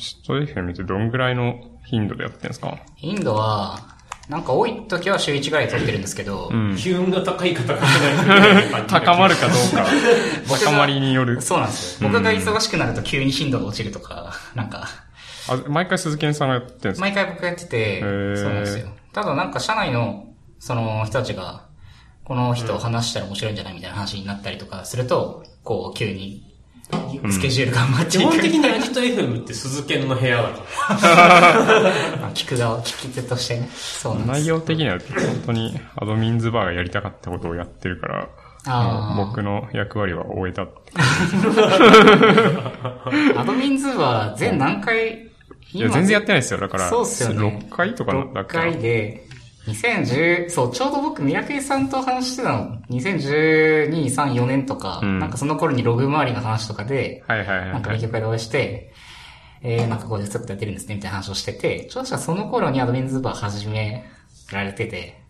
スト FM ってどんぐらいの頻度でやってるんですか？インドは、なんか多い時は週1ぐらい撮ってるんですけど、うん。機運が高い方がしないと高まるかどうか。高まりによる。そうなんですよ。僕が忙しくなると急に頻度が落ちるとか、なんか、あ、毎回鈴木さんがやってるんですか？毎回僕やってて、ーそうなんですよ。ただなんか社内の、その人たちが、この人を話したら面白いんじゃないみたいな話になったりとかすると、こう、急に、スケジュール頑張っていく。基本的にアジト FM って鈴研の部屋だかま あ聞く側、聞き手としてね。そうなんです内容的には本当にアドミンズバーがやりたかったことをやってるから、僕の役割は終えたって。アドミンズは全何回、いや、全然やってないですよ。だから、そうっすよね。6回とかだっ6けな回で、2010、そう、ちょうど僕、ミラクリさんと話してたの、2012、3、4年とか、うんなんかその頃にログ周りの話とかで、はいはいはいなんかはい。勉強会でお会いして、えー、なんかこうでちょっとやってるんですね、みたいな話をしてて、ちょうどしたらその頃にアドミンズバー始められてて、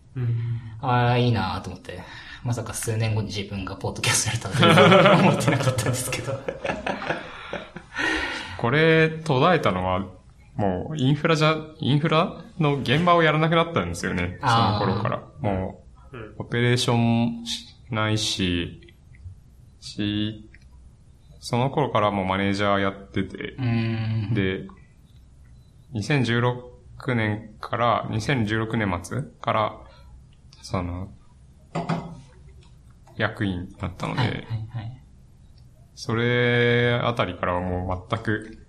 ら。ああ、いいなと思って、まさか数年後に自分がポッドキャストやるとは思ってなかったんですけど。これ、途絶えたのは、もう、インフラじゃ、インフラの現場をやらなくなったんですよね。その頃から。もうオペレーションしないし、し、その頃からもうマネージャーやってて。で、2016年から、2016年末から、その、役員になったので、はい、はい、はい。それあたりからはもう全く、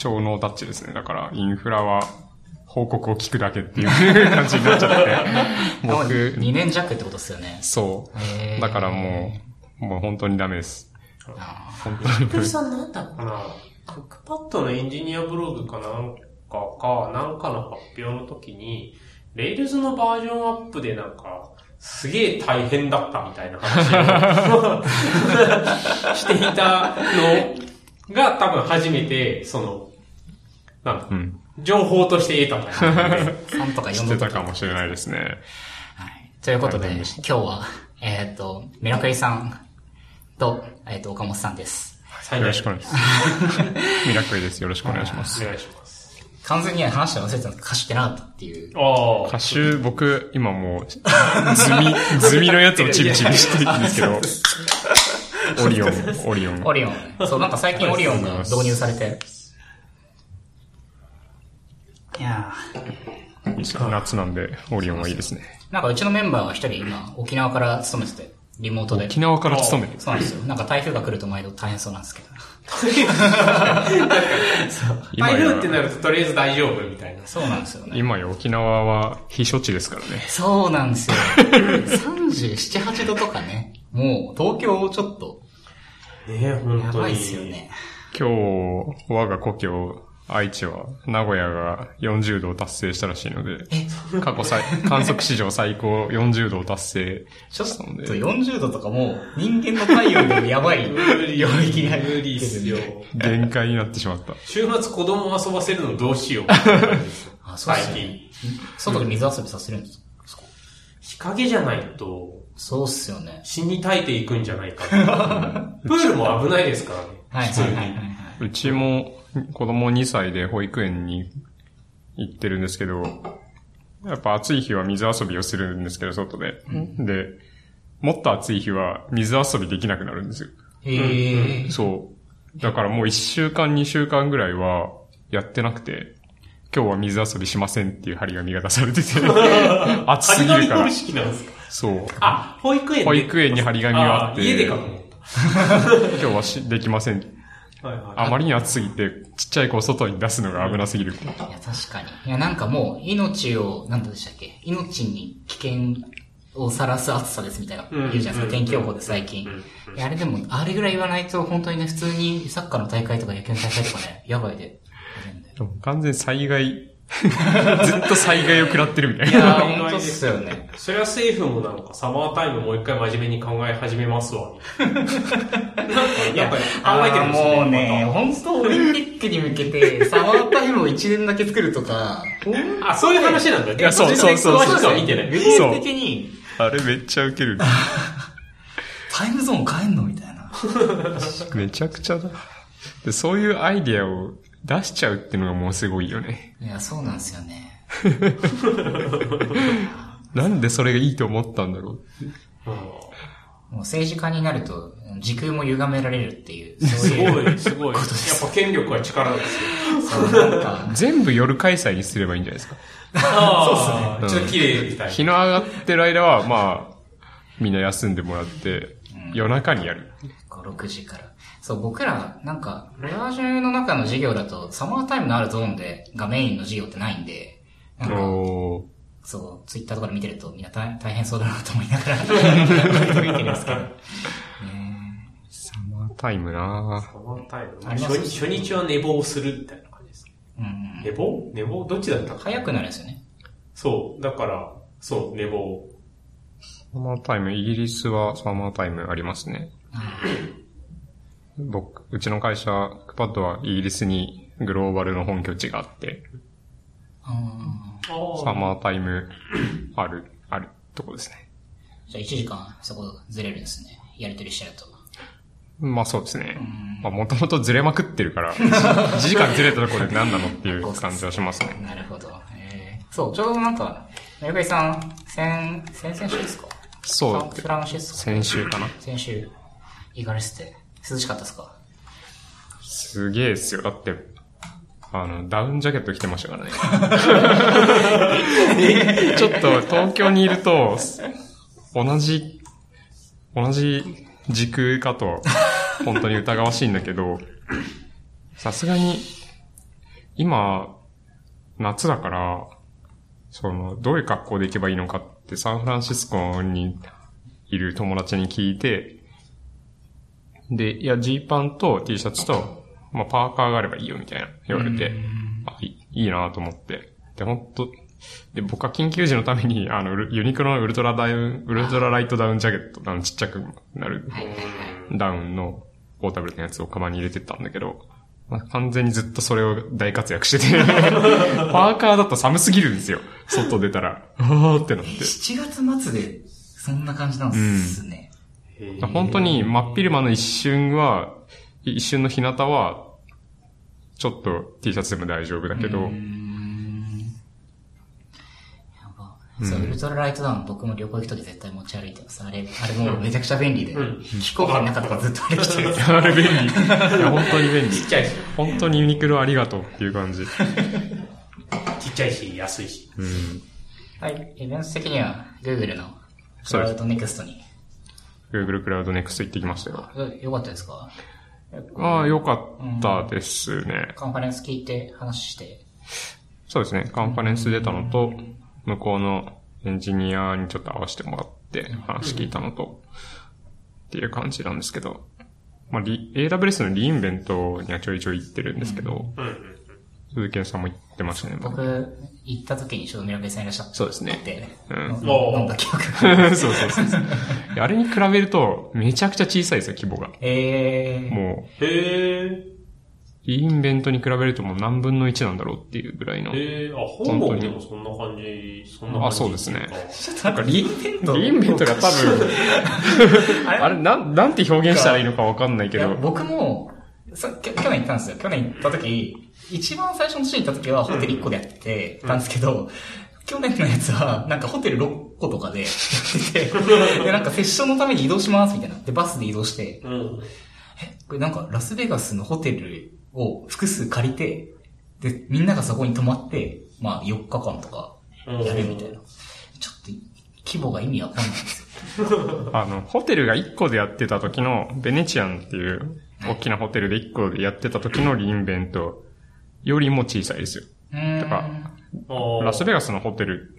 超ノータッチですね。だから、インフラは、報告を聞くだけっていう感じになっちゃって、僕、2年弱ってことですよね。そう。だからもう、もう本当にダメです。あ本当にクリさんなんだかなクックパッドのエンジニアブログかなんかか、なんかの発表の時に、 Rails のバージョンアップでなんか、すげえ大変だったみたいな話を していたのが多分初めて、その、なんだう、ん。情報として得たタイミングで。3とか4知ってとか。たかもしれないですね。はい。ということで、今日は、えーっと、ミラクリさんと、えーっと、岡本さんです。よろしくお願いします。ミラクルです。よろしくお願いします。お願いします。完全に話して忘れてたん歌手ってなかったっていう。あ歌手、僕、今もう、ズミ、ズミのやつをチビチビしてるんですけど、オリオン、オリオン。オリオン。そう、なんか最近オリオンが導入されて。いや夏なんで、オリオンはいいですね。ーなんかうちのメンバーが一人今、沖縄から勤めてて、リモートで。沖縄から勤める。そうなんですよ。なんか台風が来ると毎度大変そうなんですけど。今台風ってや、なるととりあえず大丈夫みたいな。そうなんですよね。今や沖縄は避暑地ですからね。そうなんですよ。37、8度とかね。もう、東京ちょっと、ねえ、本当に。やばいっすよね。今日、我が故郷、愛知は、名古屋が40度を達成したらしいので、過去最、観測史上最高40度を達成ちょっしたので、と40度とかもう、人間の体温でもやばい領域に入る無理っすよ。限界になってしまった。週末子供遊ばせるのどうしよう。あ、そうっ最すよね近。。外で水遊びさせるんですか？日陰じゃないとそうっすよね。死に絶えていくんじゃないかな。プールも危ないですからね。はい普通に。はいはいはいはい。うちも 子供2歳で保育園に行ってるんですけど、やっぱ暑い日は水遊びをするんですけど、外で。で、もっと暑い日は水遊びできなくなるんですよ。へえ。そう。だからもう1週間2週間ぐらいはやってなくて、今日は水遊びしませんっていう張り紙が出されてて、暑すぎるから張り紙方。式なんですか？そう。あ、保育園で保育園に張り紙があって、家でかと思っ 今日はしできません。た。はいはい。あまりに暑すぎて、ちっちゃい子を外に出すのが危なすぎる。いや、確かに。いや、なんかもう、命を、なんでしたっけ？命に危険をさらす暑さですみたいな、うん言うじゃないですか、うん天気予報で最近。いや、あれでも、あれぐらい言わないと、本当にね、普通にサッカーの大会とか野球の大会とかね、やばいで。完全に災害、ずっと災害を食らってるみたいいや本当っすよね。それは政府もなんかサマータイムもう一回真面目に考え始めますわ。なんか、なんか考えてるんですよあーもうね、ま本当オリンピックに向けて、サマータイムを1年だけ作るとか、たあ、そういう話なんだ。いやそうそうそう詳しくは見てない。的に、あれめっちゃウケる。タイムゾーン変えんのみたいな。めちゃくちゃだ。でそういうアイディアを出しちゃうってのがもうすごいよね。いや、そうなんですよね。なんでそれがいいと思ったんだろう。うんもう政治家になると、時空も歪められるっていう、そうすいう。ごい、すごい。やっぱ権力は力ですよ。そう、なんか、全部夜開催にすればいいんじゃないですか。ああ、ちょっと綺麗みたい日の上がってる間は、まあ、みんな休んでもらって、夜中にやる。5、6時から。そう、僕ら、なんか、レア充の中の授業だと、サマータイムのあるゾーンで、がメインの授業ってないんで、なんか、そう、ツイッターとかで見てると、みんな大大変そうだなと思いながら、見てるんですけど。ねサマータイムなな。サマータイム？あります？初日初日は寝坊するみたいな感じです。うん。寝坊？寝坊？どっちだった？か早くなるんですよね。そう。だから、そう、寝坊。サマータイム、イギリスはサマータイムありますね。僕、うちの会社、クパッドはイギリスにグローバルの本拠地があって、うん。サマータイムある、あるとこですね。じゃあ1時間そこずれるんですね。やりとりしちゃうと。まあそうですね。まあもともとずれまくってるから、1時間ずれたところで何なのっていう感じはしますね。なるほど。えー、そう、ちょうどなんか、メガイさん、先、先々週ですか？そうフランシスコ先週かな。先週、行かれてて、涼しかったですか？すげえっすよ。だって、あの、ダウンジャケット着てましたからね。ちょっと東京にいると、同じ、同じ時空かと、本当に疑わしいんだけど、さすがに、今、夏だから、その、どういう格好で行けばいいのかってサンフランシスコにいる友達に聞いて、で、いや、ジーパンと T シャツと、まあ、パーカーがあればいいよみたいな言われて、あいいいなと思って。で、本当で、僕は緊急時のために、あの、ユニクロのウルトラダウン、ウルトラライトダウンジャケット、あの、ちっちゃくなるダウンのポータブルのやつをカバンに入れてったんだけど、まあ、完全にずっとそれを大活躍してて、パーカーだと寒すぎるんですよ。外出たら、あーってなって。7月末で、そんな感じなんですね。本当に真っ昼間の一瞬は、一瞬の日向は、ちょっと T シャツでも大丈夫だけど、やばそう、ウルトラライトダウン僕も旅行行くとき絶対持ち歩いてます。あれ、あれもうめちゃくちゃ便利で、飛行機の中とかずっとあれ着てる。あれ便利。いや、本当に便利。ちっちゃいし、本当にユニクロありがとうっていう感じ。ちっちゃいし、安いし。うん。はい、イベント的には Google の Cloud Next に。Google Cloud Next 行ってきましたよ。えよかったですか？ああ、よかったですね。カンファレンス聞いて話して。そうですね。カンファレンス出たのと、向こうのエンジニアにちょっと会わせてもらって話聞いたのと、っていう感じなんですけど、まあ、リ AWS のリインベントにはちょいちょい行ってるんですけど。鈴木さんも言ってましたね。僕、行った時にちょうどミラベさんいらっしゃって。そうですねで、うんの飲んだ記憶が。そうそうそうそう。あれに比べると、めちゃくちゃ小さいですよ、規模が。えー、もう、へえ。リインベントに比べるともう何分の1なんだろうっていうぐらいの。へえ、あ、香港でもそんな感じ、そんな感じ。あそうですねちょっとなんかリ インベント。リインベントが多分、あれあれ、なん、なんて表現したらいいのかわかんないけど、僕も、さきょ去年行ったんですよ。去年行った時、一番最初の年に行った時はホテル1個でやってたんですけど、去年のやつは、なんかホテル6個とかでやってて、で、なんかセッションのために移動しますみたいな。で、バスで移動して、うん。これなんかラスベガスのホテルを複数借りて、で、みんながそこに泊まって、まあ4日間とかやるみたいな。ちょっと規模が意味わかんないんですよ。あの、ホテルが1個でやってた時の、ベネチアンっていう、大きなホテルで1個でやってた時のリインベントよりも小さいですよ。うーんだからラスベガスのホテル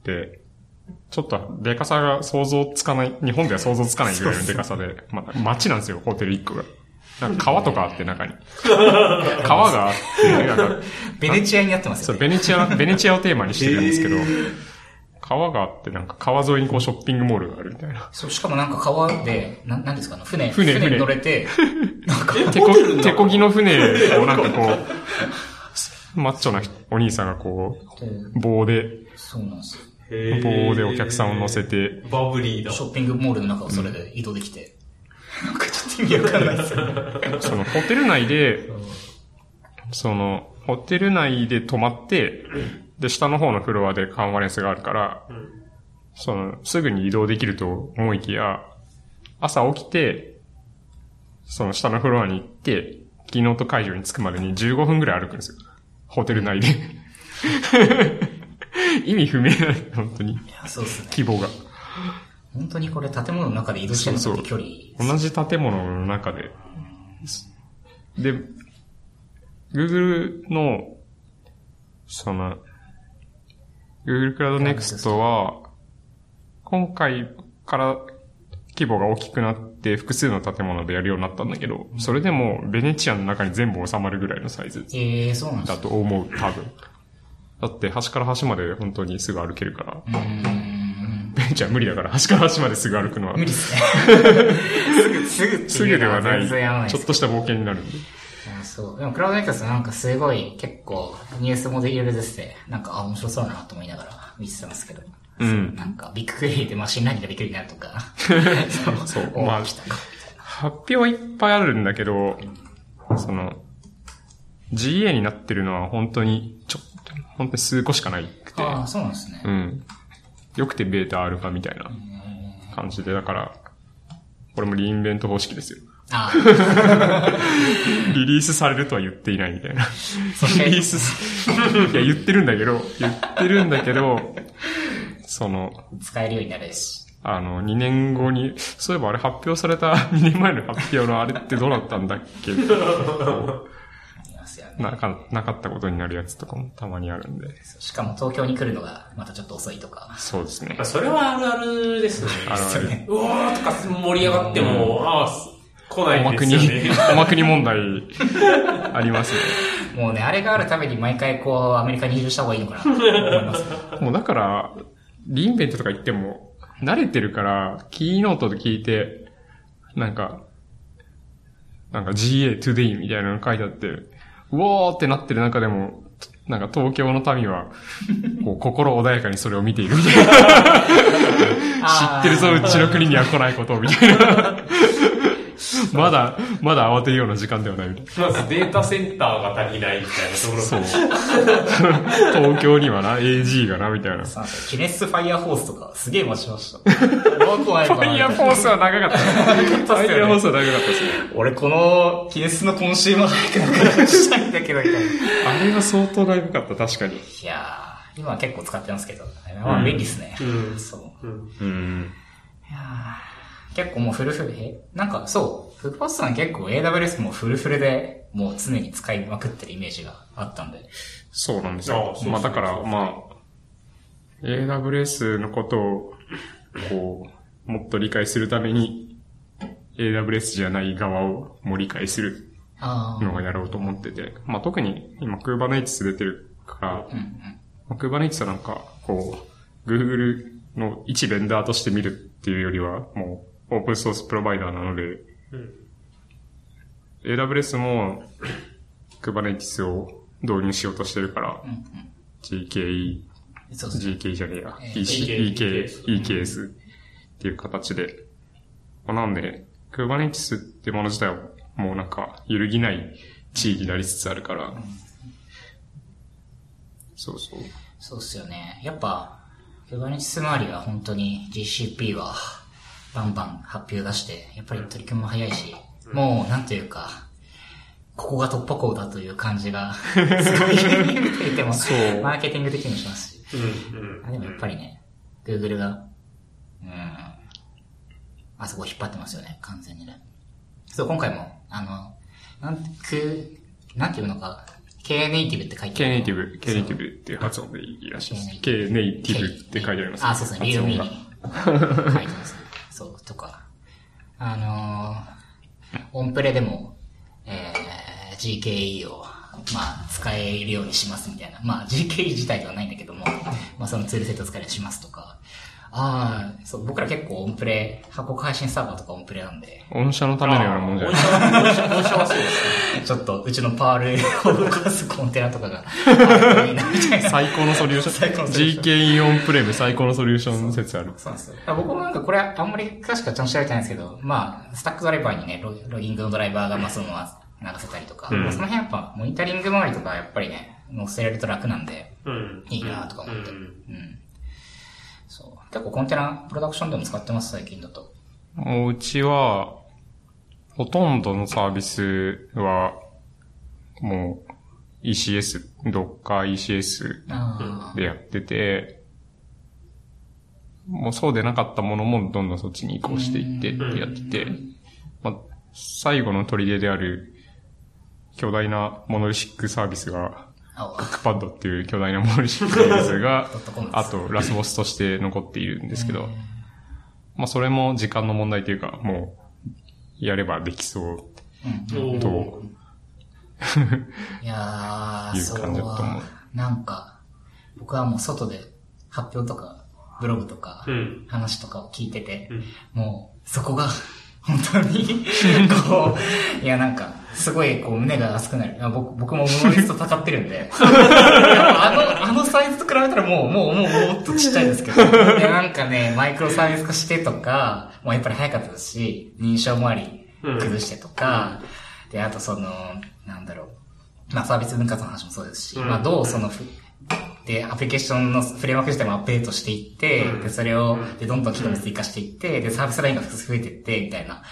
って、ちょっと、でかさが想像つかない、日本では想像つかないぐらいのでかさで、まあ、街なんですよ、ホテル1個が。なんか川とかあって中に。川があって、なんか、ベネチアになってますそう、よね。ベネチア、ベネチアをテーマにしてるんですけど、川があって、なんか川沿いにこうショッピングモールがあるみたいな。そう、しかもなんか川で、な、なんですかね、船、船船に乗れて、なんか、手こ、手こぎの船をなんかこう、マッチョな人お兄さんがこでう、棒で、そうなんですよ。棒でお客さんを乗せて、バブリーだ。ショッピングモールの中をそれで移動できて、なんかちょっと意味わかんないですよね。そのホテル内で、その、ホテル内で泊まって、で、下の方のフロアでカンファレンスがあるから、その、すぐに移動できると思いきや、朝起きて、その下のフロアに行って、キーノート会場に着くまでに15分くらい歩くんですよ。ホテル内で。意味不明な、本当に。そうですね。規模が。本当にこれ建物の中で移動してるのそうって距離。同じ建物の中で。で、Google の、その、Google Cloud Next は、今回から規模が大きくなって複数の建物でやるようになったんだけど、それでもベネチアの中に全部収まるぐらいのサイズええそうなんだと思う、多分。だって端から端まで本当にすぐ歩けるから。ベネチア無理だから端から端まですぐ歩くのは無理っすね。すぐ、すぐすぐではない。ちょっとした冒険になるんで。うんそう。でも、 Cloud Next なんかすごい結構ニュースもできるですて、なんか、あ、面白そうだなと思いながら見てたんですけど。うんなんか、 BigQuery で machine learning ができるようになるとか。そうお まあ。発表はいっぱいあるんだけど、その、GA になってるのは本当に、ちょっと、本当に数個しかないくて、ああ、そうなんですね。うん。よくてベータアルファみたいな感じで、だから、これもリインベント方式ですよ。ああ、リリースされるとは言っていないみたいな。リリースす、いや、言ってるんだけど、言ってるんだけど、その、使えるようになるし。あの、2年後に、そういえばあれ発表された2年前の発表のあれってどうなったんだっけ？なか、なかったことになるやつとかもたまにあるんで。しかも東京に来るのがまたちょっと遅いとか。そうですねまあ。それはあるあるですね。あるある。ねうわーとか盛り上がっても、ああ、来おないまくにですよね。、おまくに問題ありますね。もうね、あれがあるために毎回こう、アメリカに移住した方がいいのかなと思います。もうだから、リインベントとか言っても、慣れてるから、キーノートで聞いて、なんか、なんか GA today みたいなの書いてあって、うおーってなってる中でも、なんか東京の民は、こう 心穏やかにそれを見ているみたいな。知ってるぞ、うちの国には来ないことを、みたいな。まだ、まだ慌てるような時間ではない。まずデータセンターが足りないみたいなところそう。東京にはな、AG がな、みたいな。フそうなんですよキネスファイヤーフォースとか、すげえ待ちました。怖くないかなァイヤーホースは長かった。ファイヤーフォースは長かったですね。俺この、 Kinesis の consumer 早くなくしたいんだけど、みたいな。あれは相当長かった、確かに。いやー、今は結構使ってますけど、まあ便利ですね。うんそう。うん。うん。いやー結構もうフルフル、えなんかそう、フッパスさん結構 AWS もフルフルでもう常に使いまくってるイメージがあったんで。そうなんですよ。まあだから、まあ、AWS のことを、こう、もっと理解するために、AWS じゃない側をも理解するあのをやろうと思ってて、まあ特に今 Kubernetes 出てるから、Kubernetes はなんか、こう、Google の一ベンダーとして見るっていうよりは、もう、オープンソースプロバイダーなので、うん AWS も Kubernetes を導入しようとしてるから、うん GKE。GK じゃねえや、えー EC EK EK、EKS っていう形で、まあなんで、Kubernetes ってもの自体はもうなんか揺るぎない地域になりつつあるから、そうそう。そうっすよね。やっぱ、Kubernetes 周りは本当に GCP はバンバン発表出して、やっぱり取り組みも早いし、もうなんというか、ここが突破口だという感じが、すごい見ていても、マーケティング的にもしますし。あでもやっぱりね、Google が、うん、あそこ引っ張ってますよね、完全にね。そう、今回も、あの、なん、く、なんていうのか、K ネイティブって書いて K ある。ネイティブ、K ネイティブっていう発音でいいらしいです。K ネイティブって書いてあります。あ、そうですね、リードミーに書いてます。そう、とか。あのー、オンプレでも、えー、GKE を、まあ、使えるようにしますみたいな。まあ、GKE 自体ではないんだけども、まあ、そのツールセット使えるようにしますとか。ああ、そう、僕ら結構オンプレ、箱配信サーバーとかオンプレなんで、御社のためのようなもんじゃない。本社は、本社はそうですね。ちょっとうちの Perl を動かすコンテナとかがあるといいな、みたいな。最高のソリューシ最高ョン。のソリューション GKE On-Prem 最高のソリューション説ある。そうなんです僕もなんかこれあんまり詳しくはちゃんと調べてないんですけど、まあ、スタックドライバーにね、ロロギングのドライバーが、まあそのまま、流せたりとか、うんその辺やっぱ、モニタリング周りとかやっぱりね、載せられると楽なんで、うん。いいなとか思って。ううんう。結構コンテナ、プロダクションでも使ってます、最近だと。もううちは、ほとんどのサービスは、もう ECS、Docker ECS あでやってて、もうそうでなかったものもどんどんそっちに移行していってってやってて、まあ、最後の砦である巨大なモノリシックサービスが、クックパッドっていう巨大なモノリシックサービスが あとラスボスとして残っているんですけど、まあそれも時間の問題というか、もう、やればできそううん。と、いやー、いうそう感じだと思うなんか、僕はもう外で発表とか、ブログとかう、ん。話とかを聞いてて、うんもう、そこが、本当に、こう、いやなんか、すごいこう胸が熱くなる。僕僕もモノリスト戦ってるんで。あの、あのサイズと比べたらもう、もう、もう、もっとちっちゃいですけど。で、なんかね、マイクロサービス化してとか、もうやっぱり早かったですし、認証もあり、うん崩してとか、で、あとその、なんだろう。まあサービス分割の話もそうですし、うんまあどうそのふ、で、アプリケーションのフレームワーク自体もアップデートしていって、うんで、それを、で、どんどん機能に追加していって、で、サービスラインが増えていって、みたいな。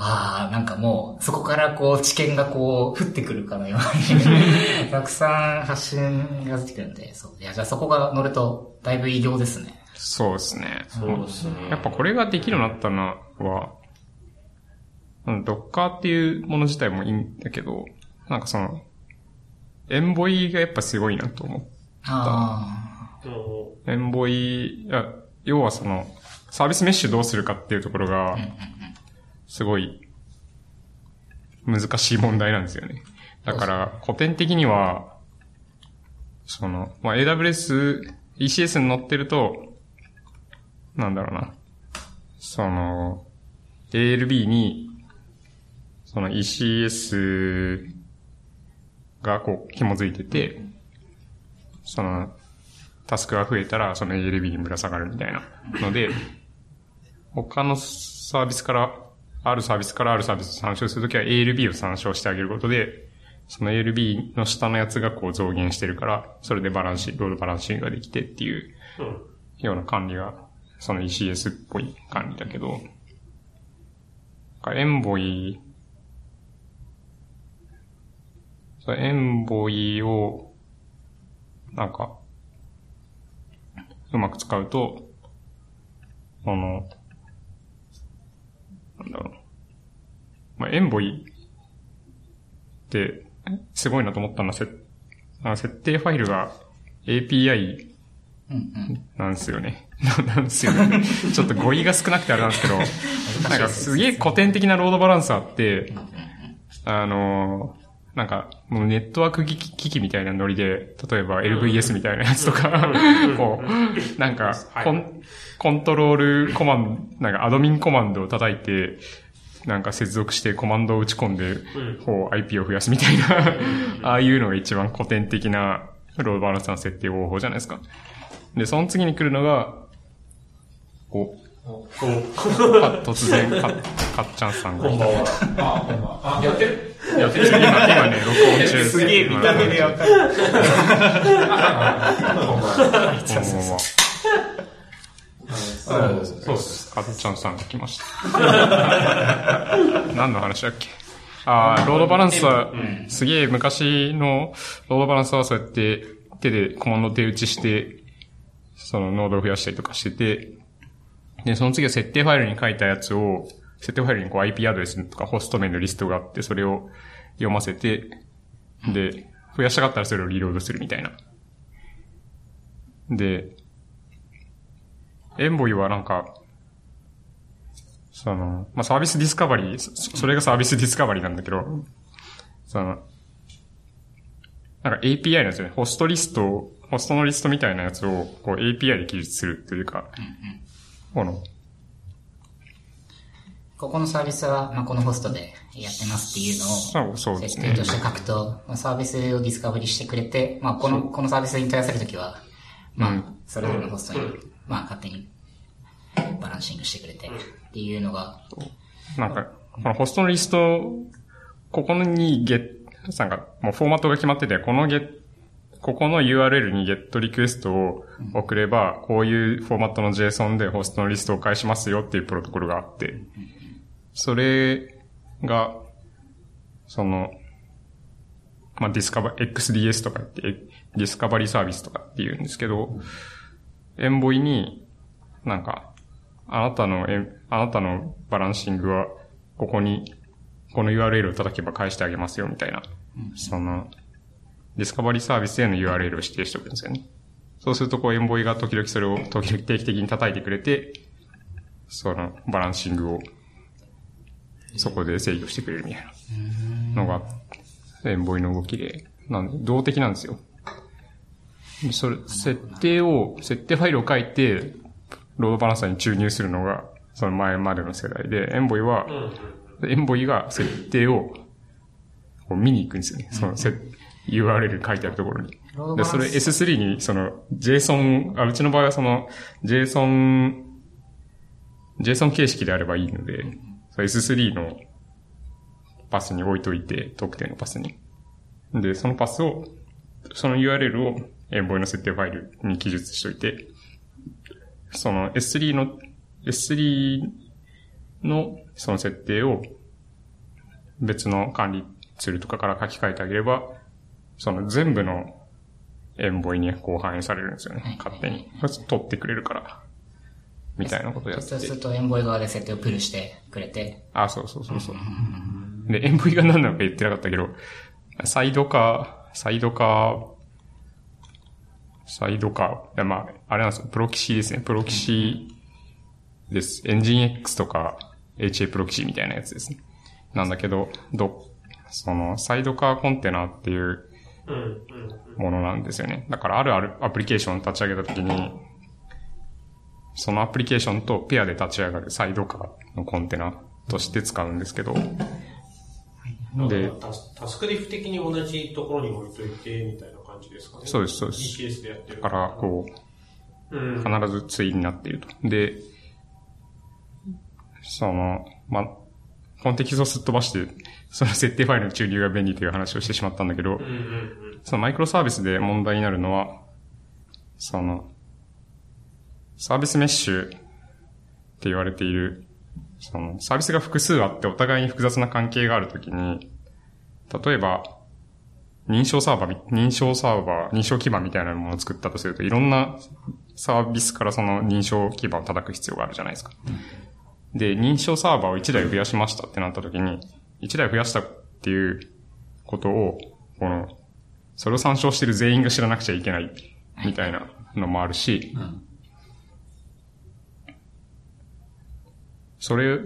ああ、なんかもう、そこからこう、知見がこう、降ってくるかのように、たくさん発信が出てくるんで、そう。いや、じゃあそこが乗ると、だいぶ異業ですね。そうですね。そうですね。やっぱこれができるようになったのは、うん、ドッカーっていうもの自体もいいんだけど、なんかその、エンボイがやっぱすごいなと思う。あおエンボイ、要はその、サービスメッシュどうするかっていうところが、すごい、難しい問題なんですよね。だから、古典的には、その、まあ、AWS、ECS に乗ってると、なんだろうな。その、ALB に、その ECS がこう、紐づいてて、その、タスクが増えたら、その ALB にぶら下がるみたいなので、他のサービスから、あるサービスからあるサービスを参照するときは ALB を参照してあげることで、その ALB の下のやつがこう増減してるから、それでバランシ、ロードバランシングができてっていううん。ような管理が、その ECS っぽい管理だけど、エンボイ、そエンボイを、なんか、うまく使うと、あの、なんだろう。まあ、エンボイって、すごいなと思ったのは、せあの設定ファイルが API うんうん。なんですよね。なんですよね。ちょっと語彙が少なくてあれなんですけど、なんかすげえ古典的なロードバランスあって、あのーなんか、もうネットワーク機器みたいなノリで、例えば LVS みたいなやつとか、こう、なんかはいコン、コントロールコマンド、なんかアドミンコマンドを叩いて、なんか接続してコマンドを打ち込んで、んこう IP を増やすみたいな、ああいうのが一番古典的なロードバランスの設定方法じゃないですか。で、その次に来るのが、こう、突然、か、かっちゃんさんが。こんばんは。あ、こんばんは。あ、やってる？やってる今、今ね、録音中ですすげえ見た目でわかる。そうそうです。かっちゃんさんが来ました。何の話だっけ？ああ、ロードバランス。は、すげえ昔のロードバランスはそうやって手でコマンド手打ちして、そのノードを増やしたりとかしてて、で、その次は設定ファイルに書いたやつを、設定ファイルにこう IP アドレスとかホスト名のリストがあって、それを読ませて、で、増やしたかったらそれをリロードするみたいな。で、Envoy はなんか、その、まあ、 service discovery、そそれが service discovery なんだけど、その、なんか API なんですよね。ホストリストを、ホストのリストみたいなやつを、こう API で記述するというか、この、ここのサービスは、まあ、このホストでやってますっていうのを、そう、そうですね。設定と。して書くと、まあ、サービスを discovery してくれて、まあ、この、このサービスに問い合わせるときは、まあうん、それぞれのホストに、まあ、勝手にバランシングしてくれて、っていうのが、なんか、このホストのリストここにゲッ、なんか、もうフォーマットが決まってて、このゲッ、ここの URL にゲットリクエストを送れば、こういうフォーマットの JSON でホストのリストを返しますよっていうプロトコルがあって、それが、その、まあ、 discover、xDS とか言って、 discovery service とかって言うんですけど、 Envoy に、なんか、あなたのエン、あなたのバランシングは、ここに、この URL を叩けば返してあげますよ、みたいな。その、 discovery service への URL を指定しておくんですよね。そうすると、こう、 Envoy が時々それを、時々定期的に叩いてくれて、その、バランシングを、そこで制御してくれるみたいなのが、エンボイの動きで、なんで、動的なんですよ。でそれ、設定を、設定ファイルを書いて、ロードバランサーに注入するのが、その前までの世代で、エンボイは、エンボイが設定を、見に行くんですよね。そのせ、URL 書いてあるところに。で、それ S3 に、その、JSON、あ、うちの場合はその、JSON、JSON 形式であればいいので、S3 のパスに置いといて、特定のパスに。で、そのパスを、その URL をエンボイの設定ファイルに記述しといて、その S3 の、S3 のその設定を別の管理ツールとかから書き換えてあげれば、その全部のエンボイにこう反映されるんですよね。勝手に。取ってくれるから。みたいなことやってそうするとエンボイ側で設定をプルしてくれて、あ、そうそうそうそう。で、エンボイが何なのか言ってなかったけど、サイドカー、サイドカー、サイドカー、いやまあ、あれなんですよ、プロキシですね。プロキシです。エンジン X とか HA プロキシみたいなやつですね。なんだけど、ど、その、サイドカーコンテナっていう。ものなんですよね。だからあるあるアプリケーションを立ち上げたときに、そのアプリケーションとペアで立ち上がるサイドカーのコンテナとして使うんですけど、でタスタスクリフ的に同じところに置いといて、みたいな感じですかね。そうですそうです ECS でやってる。だから、こう、うん。必ず対になっていると。で、その、ま、コンテキストをすっ飛ばして、その設定ファイルの注入が便利という話をしてしまったんだけどうん、うんうん。そのマイクロサービスで問題になるのは、その、サービスメッシュって言われている、その、サービスが複数あってお互いに複雑な関係があるときに、例えば、認証サーバー、認証サーバー、認証基盤みたいなものを作ったとすると、いろんなサービスからその認証基盤を叩く必要があるじゃないですか。で、認証サーバーを1台増やしましたってなったときに、1台増やしたっていうことを、この、それを参照してる全員が知らなくちゃいけない、みたいなのもあるし、それ、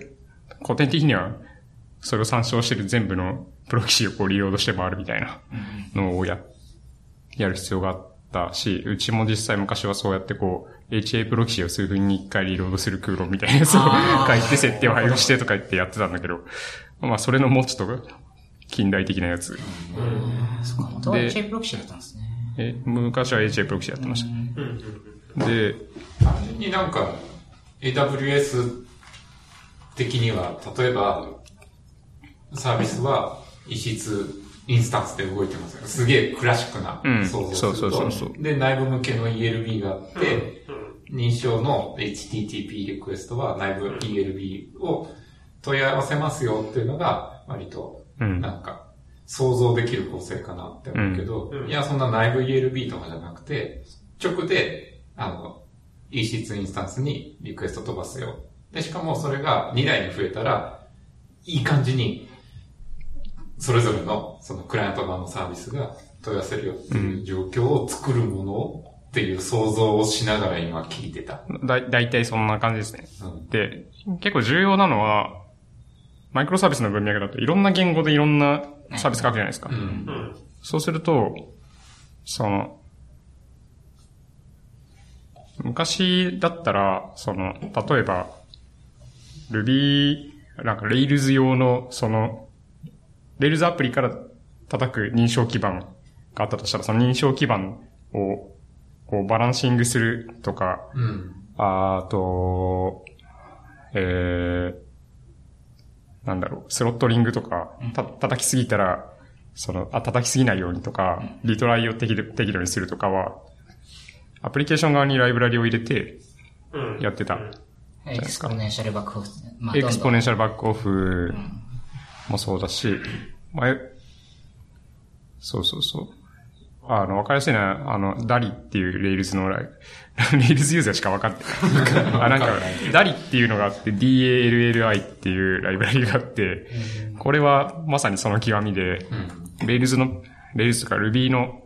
古典的には、それを参照してる全部のプロキシをこうリロードして回るみたいなのをや、やる必要があったし、うちも実際昔はそうやってこう、HA プロキシを数分に一回リロードする空論みたいなやつを書いて設定を配布してとか言ってやってたんだけど、まあそれのもうちょっと近代的なやつ。そっか、元はで HA プロキシだったんですね。え、昔は HA プロキシやってました。で、単純になんか、AWS 的には、例えば、サービスは異質インスタンスで動いてますよ。すげえクラシックなうん。想像すると、そうそうそうそう。で、内部向けの ELB があって、認証の HTTP リクエストは内部 ELB を問い合わせますよっていうのが、割と、うん。なんか、想像できる構成かなって思うけど、うん。いや、そんな内部 ELB とかじゃなくて、直で、あの、EC2 インスタンスにリクエスト飛ばすよ。で、しかもそれが2台に増えたら、いい感じに、それぞれの、そのクライアント側のサービスが問い合わせるよっていう状況を作るものっていう想像をしながら今聞いてた。だ、だいたいそんな感じですね。うん。で、結構重要なのは、マイクロサービスの文脈だといろんな言語でいろんなサービス書くじゃないですか。うん。うん。そうすると、その、昔だったら、その、例えば、Ruby、なんか Rails 用の、その、Rails アプリから叩く認証基盤があったとしたら、その認証基盤を、こう、バランシングするとか、うん。あと、えなんだろう、スロットリングとか、た、叩きすぎたら、その、あ、叩きすぎないようにとか、リトライを適度適度にするとかは、アプリケーション側にライブラリを入れてうん。やってた。エクスポネンシャルバックオフ。ま exponentiシャルバックオフもそうだし、まあえそうそうそう。あの、わかりやすいのは、あの、 Dalli っていう Rails のライ Rails ユーザーしかわかってない。あ、なんか、 Dalli っていうのがあって、DALLI っていうライブラリがあって、これはまさにその極みで、 Rails の、 Rails とか Ruby の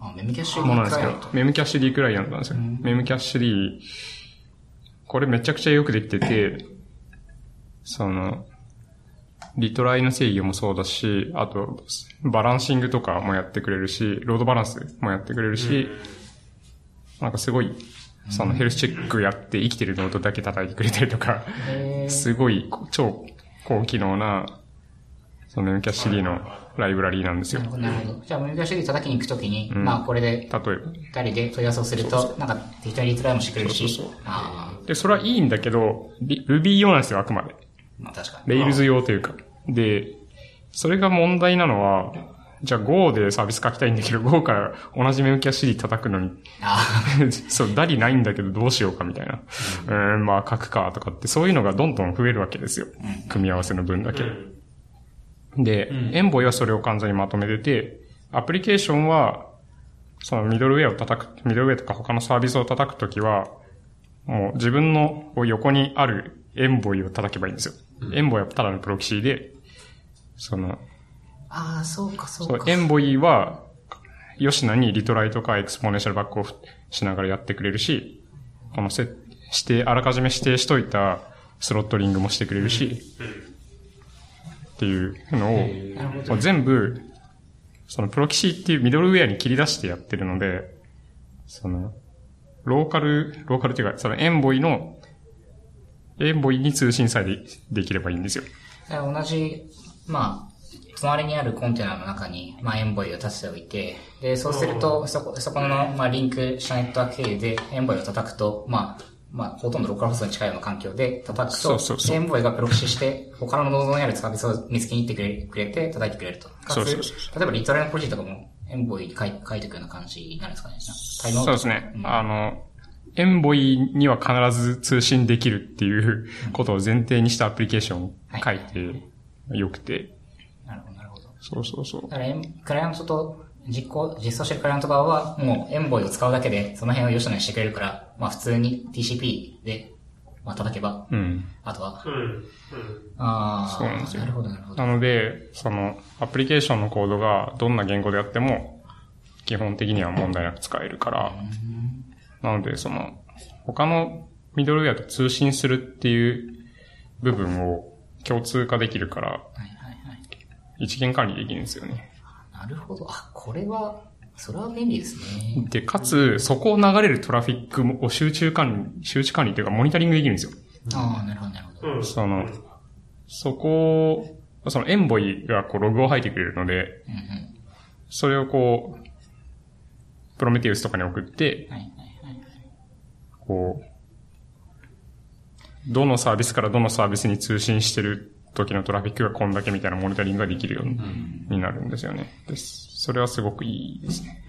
あ、メムキャッシュものなんですけクライアントど、 Memcache D クライアントなんですよ。 Memcache D、これめちゃくちゃよくできてて、その、リトライの制御もそうだし、あと、バランシングとかもやってくれるし、ロードバランスもやってくれるし、なんかすごい、そのヘルスチェックやって生きてるノードだけ叩いてくれたりとか、すごいこ超高機能な、そのメムキャッシュ D のライブラリーなんですよなる。ほど。じゃあ、メムキャッシュ D 叩きに行くときに、んまあ、これで、例えば。二人で問い合わせをすると、なんか、適当にリトライもしてくれるし、そうそうそうあで、それはいいんだけど、リ Ruby 用なんですよ、あくまで。あ、まあ確かに。Rails 用というか。で、それが問題なのは、じゃあ Go でサービス書きたいんだけど、Go から同じメムキャッシュ D 叩くのに、あ そう、ダリないんだけどどうしようかみたいな。うーん、まあ書くかとかって、そういうのがどんどん増えるわけですよ。組み合わせの分だけ。で、 Envoy はそれを完全にまとめてて、アプリケーションは、そのミドルウェアを叩く、ミドルウェアとか他のサービスを叩くときは、もう自分の横にある Envoy を叩けばいいんですよ。 Envoy はただのプロキシーで、その、あ、ああ、そうか、そうう、 Envoy は、よしなにリトライとか exponential backoff しながらやってくれるし、このせ、指定、あらかじめ指定しといたthrottling もしてくれるし、っていうのを、全部、そのプロキシーっていうミドルウェアに切り出してやってるので、その、ローカル、ローカルっていうか、その Envoy の、 Envoy に通信さえでできればいいんですよ。同じ、まあ、隣にあるコンテナの中に、まあ、 Envoy を立てておいて、で、そうすると、そこ、そこの、まあ、リンクしたネットワーク経由で、 Envoy を叩くと、まあ、まあ、ほとんど localhost に近いような環境で叩くと、そうそうそう Envoy がプロキシして、他のノードにあるサービスを見つけに行ってくれて、叩いてくれると。そうそうそ例えばリトライのプロジェクトとかも、 Envoy に書い書いていくような感じになるんですかね。そうですね。あの、エンボイには必ず通信できるっていうことを前提にしたアプリケーションを書いてよくて。なるほど、なるほど。そうそうそうだ。からエン、クライアントと実行、実装してるクライアント側は、もうエンボイを使うだけで、その辺を良しとにしてくれるから、まあ普通に TCP で、まあ叩けば、うん。あとは、うん。うん。ああ、そうなんですよなるほど、なるほど。なので、その、アプリケーションのコードがどんな言語であっても、基本的には問題なく使えるから、なので、その、他のミドルウェアと通信するっていう部分を共通化できるから、はいはいはい。一元管理できるんですよね。なるほど。あ、これは、それは便利ですね。で、かつ、そこを流れるトラフィックを集中管理、集中管理というかモニタリングできるんですよ。ああ、なるほど、なるほど。うん。その、そこを、そのエンボイがこうログを吐いてくれるので、うんうん。それをこう、プロメテウスとかに送って、はいはいはい。こう、どのサービスからどのサービスに通信してる時のトラフィックがこんだけみたいなモニタリングができるようになるんですよね。です。それはすごくいいですね。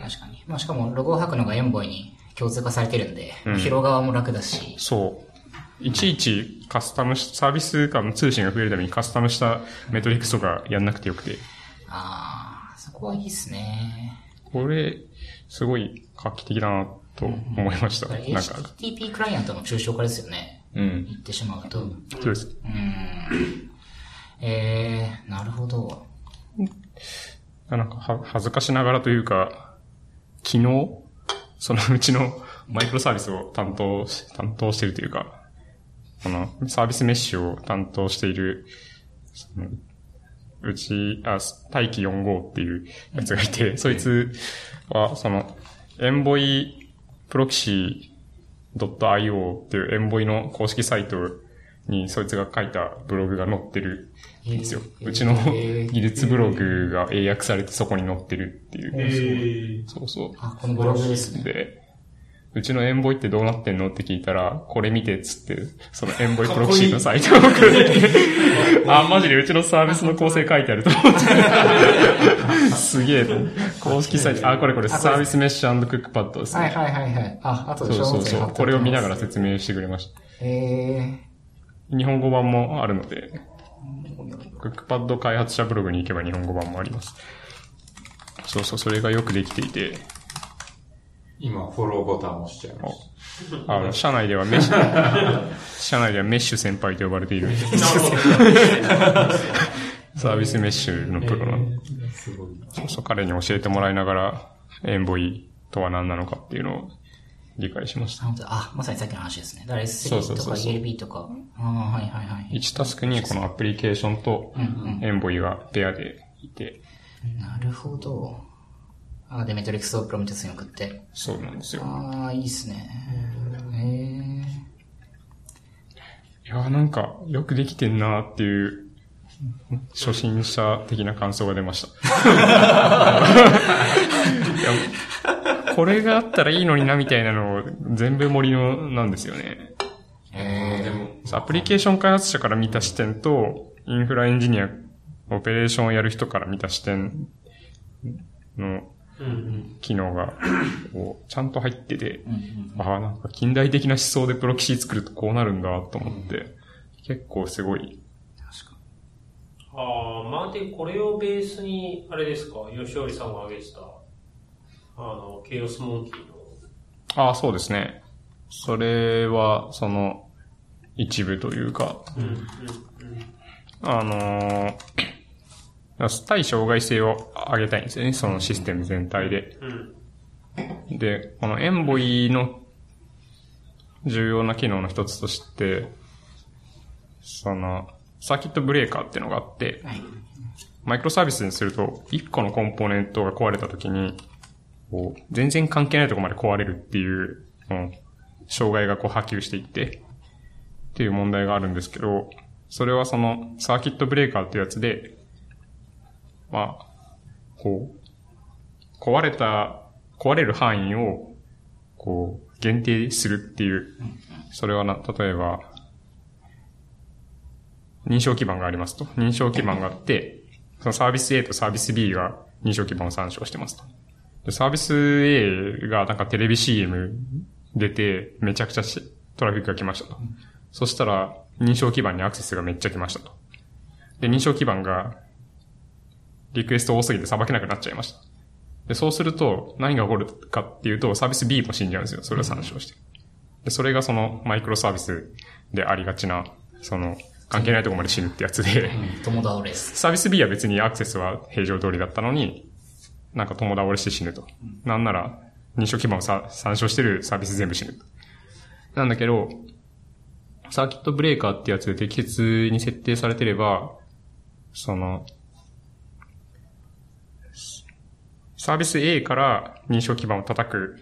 確かに。まあしかも、ロゴを吐くのがエンボイに共通化されてるんで、うん拾う側も楽だし、そう。いちいちカスタムし、サービス間の通信が増えるためにカスタムしたメトリックスとかやんなくてよくて。ああ、そこはいいっすね。これ、すごい画期的だなと思いました。これなんか、HTTP クライアントの抽象化ですよね。うん。言ってしまうと。うそうです。ーん。えー、なるほど。なんかは、恥ずかしながらというか、昨日、そのうちのマイクロサービスを担当し、担当しているというか、このサービスメッシュを担当している、うち、あ、大気4号っていうやつがいて、そいつは、その、エンボイプロキシ .io っていうエンボイの公式サイトにそいつが書いたブログが載ってるんですよ。へーうちの技術ブログが英訳されてそこに載ってるっていう。えー、そうそう。あ、このブログですね。で、うちの Envoy ってどうなってんの？って聞いたら、これ見てっつって、その Envoy Proxy のサイトを送れて、あ、マジでうちのサービスの構成書いてあると思って。すげえ。公式サイト、あ、これこれ、 service mesh クックパッドですね。はいはいはいはい。あ、あとでそうそうそう。これを見ながら説説明してくれました。え日本語版もあるので、クックパッド開発者ブログに行けば日本語版もあります。そうそう、それがよくできていて、今、フォローボタンを押しちゃいましあの、社内ではメッシュ、社内ではメッシュ先輩と呼ばれている。サービスメッシュのプロの、た。すごい。そうそう、彼に教えてもらいながら、エンボイとは何なのかっていうのを理解しました。あ、まさにさっきの話ですね。だから S3 そうそうとか ELB とか。ああ、はいはいはい。1タスクにこのアプリケーションとエンボイがペアでいて、なるほど。あ、で、メトリックスをプロメテスに送って。そうなんですよ。ああ、いいっすね。へえ。いやーなんか、よくできてんなーっていう、初心者的な感想が出ました。これがあったらいいのになみたいなのを全部盛りのなんですよね。へでも、アプリケーション開発者から見た視点と、インフラエンジニア、オペレーションをやる人から見た視点の。機能が、こう、ちゃんと入ってて、ああ、なんか近代的な思想でプロキシ作るとこうなるんだと思って、結構すごい。ああ、まあで、これをベースに、あれですか、吉織さんが挙げてた、あの、ケイオスモンキーの、ああ、そうですね。それは、その、一部というか、うん、うん、あのー対障害性を上げたいんですよね、そのシステム全体で。うん、で、このエンボイの重要な機能の一つとして、その、サーキットブレーカーっていうのがあって、マイクロサービスにすると、一個のコンポーネントが壊れた時に、こう、全然関係ないところまで壊れるっていう、うん障害がこう波及していって、っていう問題があるんですけど、それはその、サーキットブレーカーっていうやつで、まあ、こう、壊れた、壊れる範囲を、こう、限定するっていう、それはな、例えば、認証基盤がありますと。認証基盤があって、そのサービス A とサービス B が認証基盤を参照してますと。でサービス A がなんかテレビ CM 出て、めちゃくちゃしトラフィックが来ましたと。そしたら、認証基盤にアクセスがめっちゃ来ましたと。で、認証基盤が、リクエスト多すぎてさばけなくなっちゃいました。で、そうすると、何が起こるかっていうと、サービス B も死んじゃうんですよ。それを参照して。で、それがその、マイクロサービスでありがちな、その、関係ないところまで死ぬってやつで、友倒れです。サービス B は別にアクセスは平常通りだったのに、なんか友倒れして死ぬと。なんなら、認証基盤をさ参照してるサービス全部死ぬと。なんだけど、サーキットブレーカーってやつで適切に設定されてれば、その、サービス A から認証基盤を叩く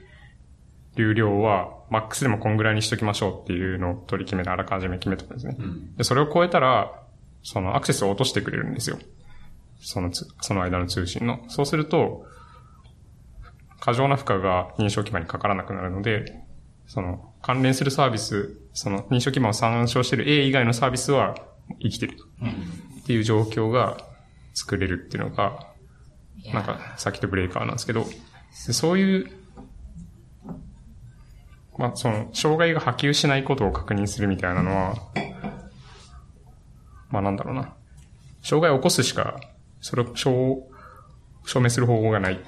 流量は、マックスでもこんぐらいにしときましょうっていうのを取り決めてあらかじめ決めたんですね。うん。で、それを超えたら、そのアクセスを落としてくれるんですよ。そのつ、その間の通信の。そうすると、過剰な負荷が認証基盤にかからなくなるので、その、関連するサービス、その認証基盤を参照している A 以外のサービスは生きてると。っていう状況が作れるっていうのが、なんか、サーキットブレーカーなんですけど、でそういう、まあ、その、障害が波及しないことを確認するみたいなのは、まあなんだろうな。障害を起こすしか、それを証、証明する方法がない。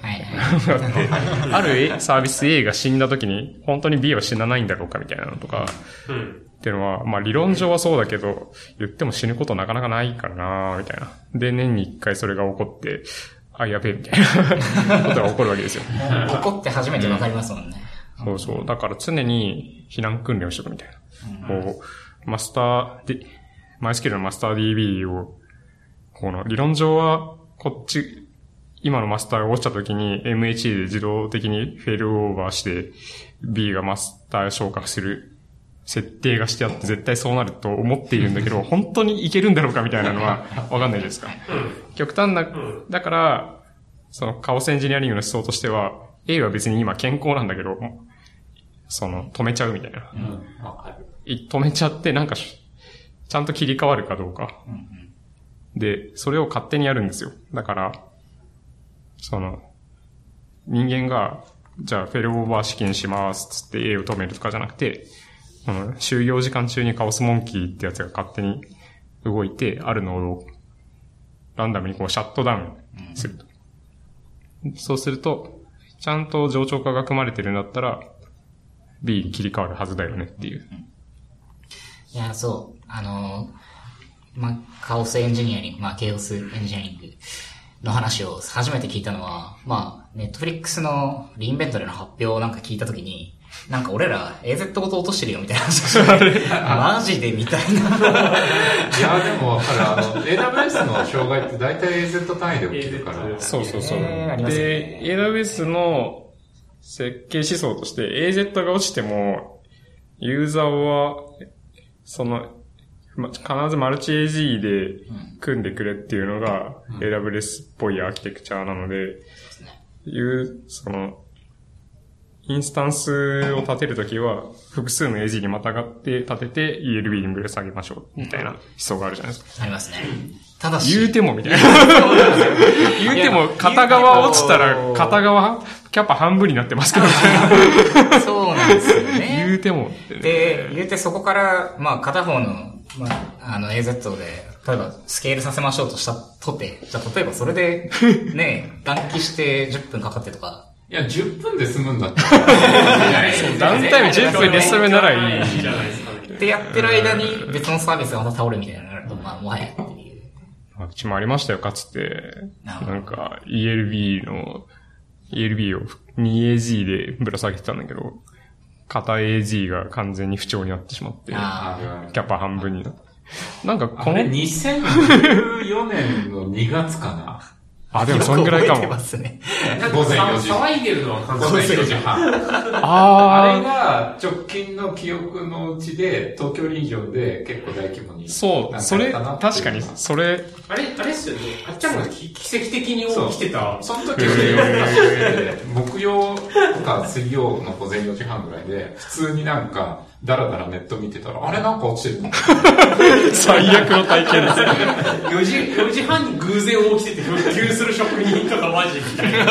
あるサービス A が死んだ時に、本当に B は死なないんだろうかみたいなのとか、うん。っていうのは、まあ理論上はそうだけど、言っても死ぬことなかなかないからなみたいな。で、年に一回それが起こって、あ、やべえ、みたいなことが起こるわけですよ。怒って初めてわかりますもんね。そうそう。だから常に避難訓練をしとくみたいな。こう、マスターで、マイスキルのマスター DB を、この理論上は、こっち、今のマスターが落ちた時に MHA で自動的にフェールオーバーして B がマスター昇格する設定がしてあって絶対そうなると思っているんだけど、本当にいけるんだろうかみたいなのは わかんないですか。極端な、だから、そのカオスエンジニアリングの思想としては、A は別に今健康なんだけど、その、止めちゃうみたいな。止めちゃって、なんかし、ちゃんと切り替わるかどうか。で、それを勝手にやるんですよ。だから、その、人間が、じゃあフェルオーバー試験しますっつって A を止めるとかじゃなくて、あの、就業時間中にカオスモンキーってやつが勝手に動いて、あるノードをランダムにこうシャットダウンすると。そうすると、ちゃんと冗長化が組まれてるんだったら、B に切り替わるはずだよねっていう。いや、そう。あのー、まあ、カオスエンジニアリング、まあ、ケイオスエンジニアリングの話を初めて聞いたのは、まあ、ネットフリックスのリインベントでの発表をなんか聞いたときに、なんか俺ら AZ ごと落としてるよみたいな話。をして、マジでみたいな。いや、でも、だから、あの、AWS の障害って大体 AZ 単位で起きるから。そうそうそう。えーでね、AWS の設計思想として AZ が落ちても、ユーザーは、その、ま必ずマルチ AG で組んでくれっていうのが AWS っぽいアーキテクチャなので、いう、その、インスタンスを立てるときは、複数の AG にまたがって立てて ELB にぶら下げましょう、みたいな思想があるじゃないですか。ありますね。ただし、言うてもみたいな。言うても、片側落ちたら、片側、キャパ半分になってますけど、そうなんですよ言ね。うてもってね。で、言うてそこから、まあ、片方の、まあ、あの AZ で、例えばスケールさせましょうとしたとて、じゃあ例えばそれで、ね、断気して10分かかってとか、いや、10分で済むんだったら。ダウンタイム10分でそれならいい。じゃないですかね。でやってる間に別のサービスがまた倒れるみたいになると、まあ、もはやっていう。うちもありましたよ、かつて。なるほどなんか、ELB の、ELB を 2AG でぶら下げてたんだけど、片 AG が完全に不調になってしまって、キャパ半分になって。なんか、こあれ、の、2014年の2月かな？あ、でもそんぐらいかも。ますね。午前4時騒いでるのは関午前4時半。あれあが直近の記憶のうちで、東京リージョンで結構大規模に。ー、そう、それ、確かに、それ、あれ、あれっすよね。あっちゃんがき奇跡的に起きてた。その時はね、木曜とか水曜の午前4時半ぐらいで、普通になんか、だらだらネット見てたら、あれなんか落ちてるの？最悪の体験です。4時、4時半に偶然起きてて復旧する職人とかマジみたいな。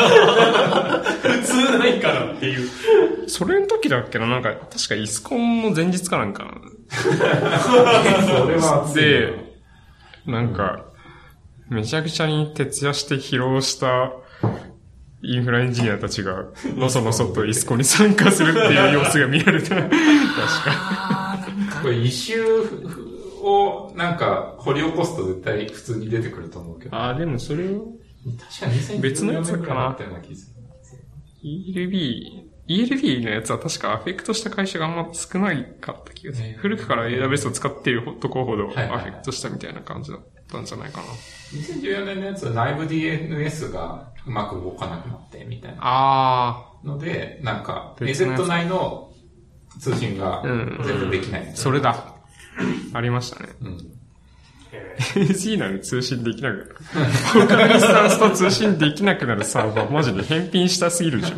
普通ないからっていう。それの時だっけな？なんか、確かイスコンの前日かなんかな。それは熱いなで、なんか、めちゃくちゃに徹夜して疲労したインフラエンジニアたちが、のそのそとイスコに参加するっていう様子が見られた。確か。これ一周をなんか掘り起こすと絶対普通に出てくると思うけど。ああ、でもそれを、確か2014別のやつかな。ELB、ELB のやつは確かアフェクトした会社があんま少ないかった気がする。ね古くから AWS を使っているとこほどアフェクトしたみたいな感じだったんじゃないかな。2014年のやつは内部 DNS がうまく動かなくなってみたいなあので、なんか別のやつ AZ 内の通信がうん全然できないみたいあ、な。それだ。ありましたね。うん。AG なのに通信できなくなる。他のインスタンスと通信できなくなるサーバー、マジで返品したすぎるじゃん。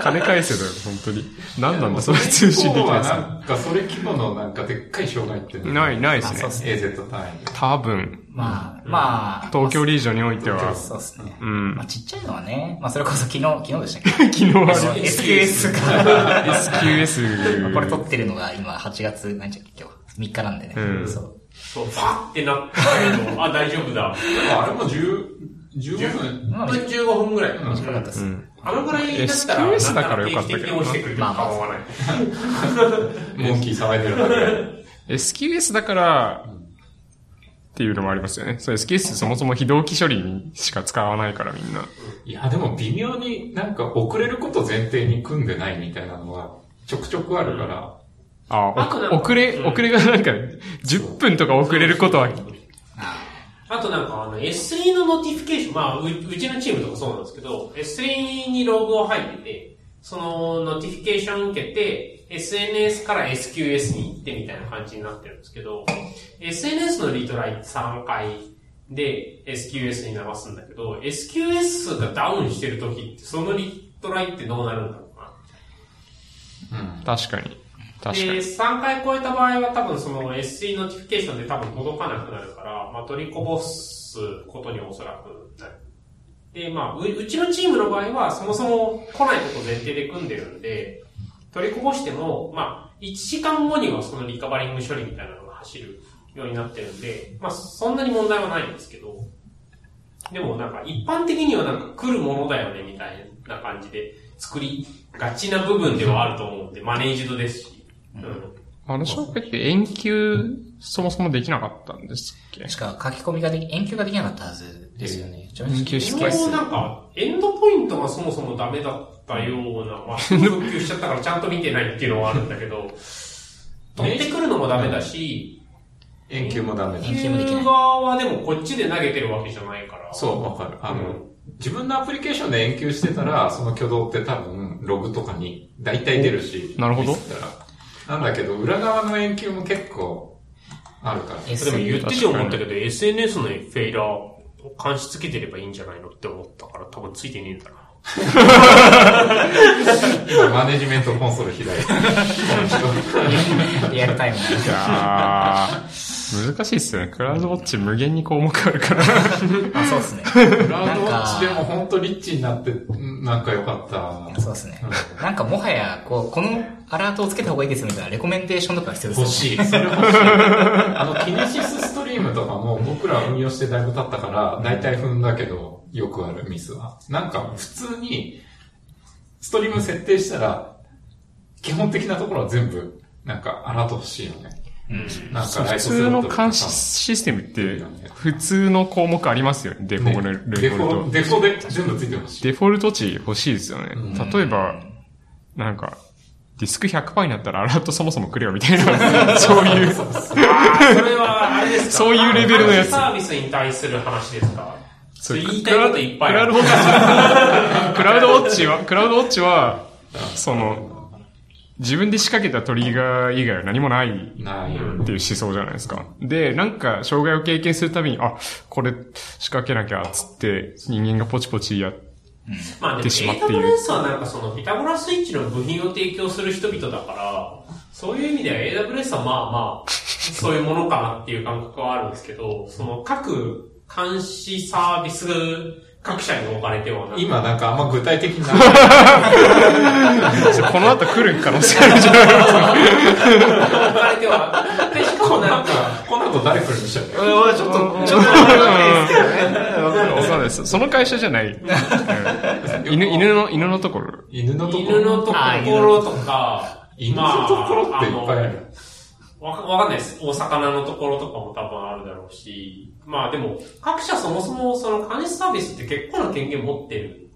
金返せだよ、本当に。何なんだ、それ通信できない。なんかそれ規模のなんかでっかい障害ってない、ないですねあそうっ。す AZ 単位で。多分、まあ、まあ、東京リージョンにおいては、そうですね。うんまあ、。ちっちゃいのはね、まあ、それこそ昨日、昨日でしたっけ？昨日は SQS が、SQS。これ撮ってるのが今8月、何日だっけ？今日。3日なんでね。うんそう。そう、ファってなったけど、あ、大丈夫だ。あれも10、15分。まあ、1分15分ぐらい。短かったです。うん。あのぐらいだったら、SQS だからよかったけどな定期的に落ちてくると構わない。モンキー騒いでるだ。SQS だから、っていうのもありますよね。そう SQS そもそも非同期処理にしか使わないからみんな。いや、でも微妙になんか遅れること前提に組んでないみたいなのはちょくちょくあるから、ああ遅れ、うん遅れがなんか、10分とか遅れることは、あとなんかあの S3 の notification、まあううちのチームとかそうなんですけど、S3 にログを入ってて、その notification 受けて、SNS から SQS に行ってみたいな感じになってるんですけど、SNS のリトライ3回で SQS に流すんだけど、SQS がダウンしてる時って、そのリトライってどうなるんだろうな。うん。確かに。で、3回超えた場合は多分その SC ノティフィケーションで多分届かなくなるから、まあ取りこぼすことにおそらくなる。で、まあう、うちのチームの場合はそもそも来ないことを前提で組んでるんで、取りこぼしても、まあ、1時間後にはそのリカバリング処理みたいなのが走るようになってるんで、まあ、そんなに問題はないんですけど、でもなんか一般的にはなんか来るものだよねみたいな感じで作りがちな部分ではあると思うんで、マネージドですし。うん。あの紹介って延休、そもそもできなかったんですっけ？確か書き込みができ、延休ができなかったはずですよね。延休しでもなんか、エンドポイントがそもそもダメだったような、まあ、復旧しちゃったからちゃんと見てないっていうのはあるんだけど、取ってくるのもダメだし、延休もダメだ延。休側はでもこっちで投げてるわけじゃないから。そう、わかる。あの、うん自分のアプリケーションで延休してたら、その挙動って多分、ログとかに大体出るし。おなるほどなんだけど、裏側の延休も結構あるから。でも言ってて思ったけど、SNS のフェイラーを監視つけてればいいんじゃないのって思ったから多分ついてねえんだな。今、マネジメントコンソール開いて。リアルタイムいやー、難しいっすよね。クラウドウォッチ無限に項目あるから。あ、そうですね。クラウドウォッチでも本当リッチになって、うんなんか良かった。そうですね。なんかもはや、こう、このアラートをつけた方がいいですみたいなレコメンデーションとかが必要ですよね。欲しい。それ欲しい。あの、キネシスストリームとかも僕ら運用してだいぶ経ったから、大体踏んだけど、よくあるミスは。なんか、普通に、ストリーム設定したら、基本的なところは全部、なんか、アラート欲しいよね。なんか、ラ普通の監視システムって、普通の項目ありますよね。デフォルねト。デフォ、デフォで全部ついてほしい。デフォルト値欲しいですよね。うん。例えば、なんか、ディスク100%になったらアラートそもそもくれよみたいな、そういう、それは、あれですか？そういうレベルのやつ。サービスに対する話ですか？そう言いたいこといっぱいある。クラウドウォッチ、クラウドウォッチは、クラウドウォッチは、その、自分で仕掛けたトリガー以外は何もない。っていう思想じゃないですか。で、なんか、障害を経験するたびに、あ、これ仕掛けなきゃ、つって、人間がポチポチやっまあでもってしまっている AWS はなんかそのピタゴラスイッチの部品を提供する人々だから、そういう意味では AWS はまあまあ、そういうものかなっていう感覚はあるんですけど、その各監視サービス各社に置かれてはな今なんかあんま具体的にな この後来る可能性あるじゃないですか。置かれては、で、しかもなんか、この後誰来るんでしたっけ？ちょっと、ちょっとわかんないですけどね。わかんないです。その会社じゃない。うん犬、犬の、犬のところ？犬のとこ犬のところとか、犬のところっていっぱいある。わかわかんないです。お魚のところとかも多分あるだろうし。まあでも、各社そもそもその監視サービスって結構な権限持ってる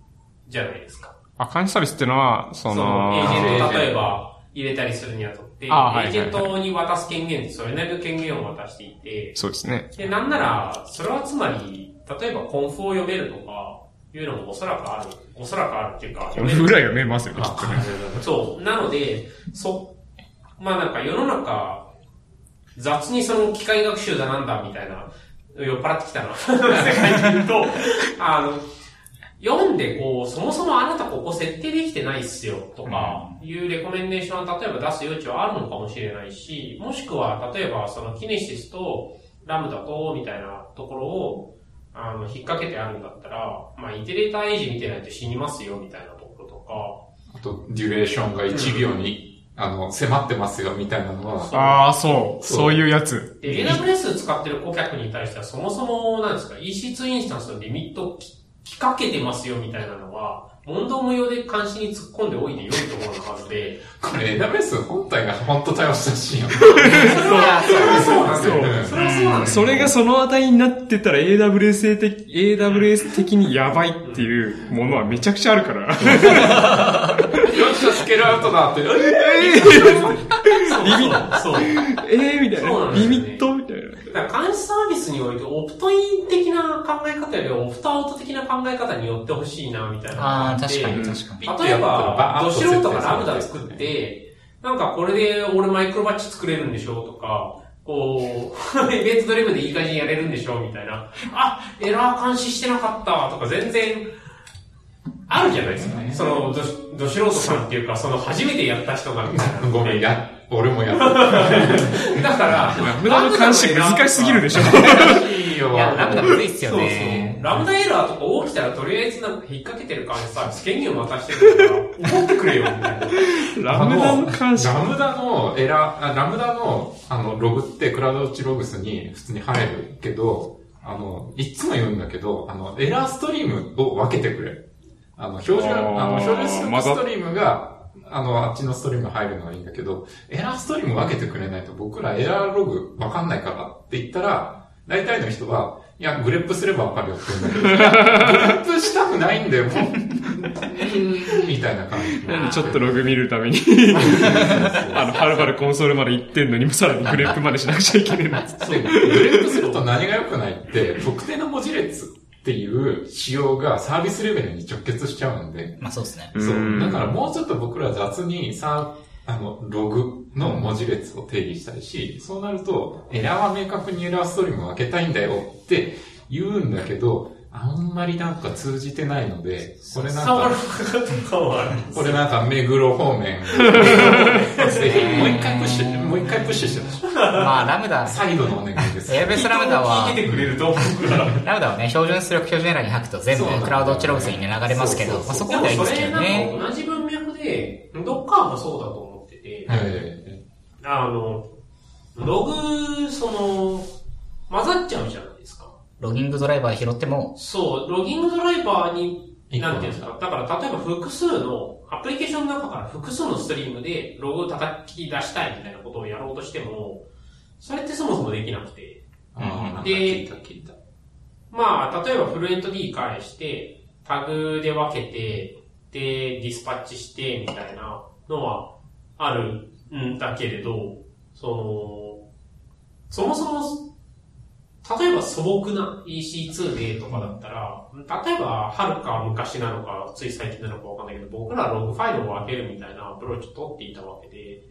じゃないですか。あ、監視サービスっていうのは、そその、の、エージェント、例えば、入れたりするにあたって、エージェントに渡す権限ってそれなりの権限を渡していて、そうですね。で、なんなら、それはつまり、例えばコンフを読めるとか、いうのもおそらくある。おそらくあるっていうか、読めるぐらい読めますよね、きっとね。そう。なので、そ、まあなんか世の中、雑にその機械学習だなんだみたいな、酔っ払ってきたな、世界で言うと、あの、読んでこう、そもそもあなたここ設定できてないっすよとか、いうレコメンデーションは例えば出す余地はあるのかもしれないし、もしくは例えばそのキネシスとラムダとみたいなところを、あの、引っ掛けてあるんだったら、まあ、イテレーターエイジ見てないと死にますよみたいなところとか、あと、デュレーションが1秒に、あの、迫ってますよ、みたいなのは、ああ。そう。そういうやつ。で、AWS 使ってる顧客に対しては、そもそも、なんですか、EC2 インスタンスのリミットをききかけてますよみたいなのは、問答無用で監視に突っ込んでおいて良いところのはずで、これ AWS 本体が本当対応してほしいよね。それは、そうなんだよ。そそれはそうなん。それがその値になってたら AWS 的、AWS 的にやばいっていうものはめちゃくちゃあるから。よっしゃ、スケールアウトだって。リミット。そう。えーみたいな。そうなんですよねリミットみたいな。だから監視サービスにおいて、オプトイン的な考え方よりオプトアウト的な考え方によってほしいな、みたいなああ。確かに確かに。例えば、ド素人がラムダ作って、なんかこれで俺マイクロバッチ作れるんでしょとか、こう、イベントドリブでいい感じにやれるんでしょみたいな。あ、エラー監視してなかったとか全然、あるじゃないですか。その、どし、ど素人さんっていうか、その、初めてやった人がみたいな。ごめん、や、俺もやった。だから、ラムダの監視難しすぎるでしょ。いいよいや、ラムダむずいっすよそうね。そう。ラムダエラーとか起きたら、とりあえずなんか引っ掛けてる感じさ、権限を渡してるから、怒ってくれよ、みたいな。 Lambda の監視。 Lambda のエラー、あ Lambda の、あの、ログって CloudWatch Logs に普通に入るけど、あの、いつも言うんだけど、あの、 error stream を分けてくれ。あの、標準、あの、標準ストリームが、あの、あっちのストリーム入るのはいいんだけど、 error stream 分けてくれないと僕らエラーログ分かんないからって言ったら、大体の人は、いや、 grep すれば分かるよって言うんだけど、 grep したくないんだよ、もう、みたいな感じ。なんでちょっとログ見るために、あの、はるばるコンソールまで行ってんのにもさらにグレープまでしなくちゃいけねえな。そう、グレープすると何が良くないって、特定の文字列っていう仕様がサービスレベルに直結しちゃうんで、まあそうですね。そうう。んだからもうちょっと僕ら雑にさ、あの、ログの文字列を定義したいし、そうなると、エラーは明確にエラーストリームを分けたいんだよって言うんだけど、あんまりなんか通じてないので、これなん触るか、これなんか目黒方面、ぜ ひもう一回プッシュ、もう一回プッシュしてほしい。まあラムダ、再度のお願いです。エアベースラムダは聞い、ててくれると思うから。ラムダはね、標準出力標準エラーに吐くと全部クラウドチログスにね流れますけど、そうそうそうまあそこまではいいんですけどでもそれね。なんか同じ文脈で、ドッカーもそうだと思ってて、えあの、ログ、その、混ざっちゃうじゃないですか。ロギングドライバー拾っても、そう、ロギングドライバーに、なんていうんですか。だから、例えば複数の、アプリケーションの中から複数のストリームでログを叩き出したいみたいなことをやろうとしても、それってそもそもできなくて。で。まあ、例えばフルエント D 返して、タグで分けて、で、ディスパッチして、みたいなのはあるんだけれど、その、そもそも、例えば素朴な EC2 でとかだったら、例えば、はるか昔なのか、つい最近なのかわかんないけど、僕らログファイルを分けるみたいなアプローチを取っていたわけで、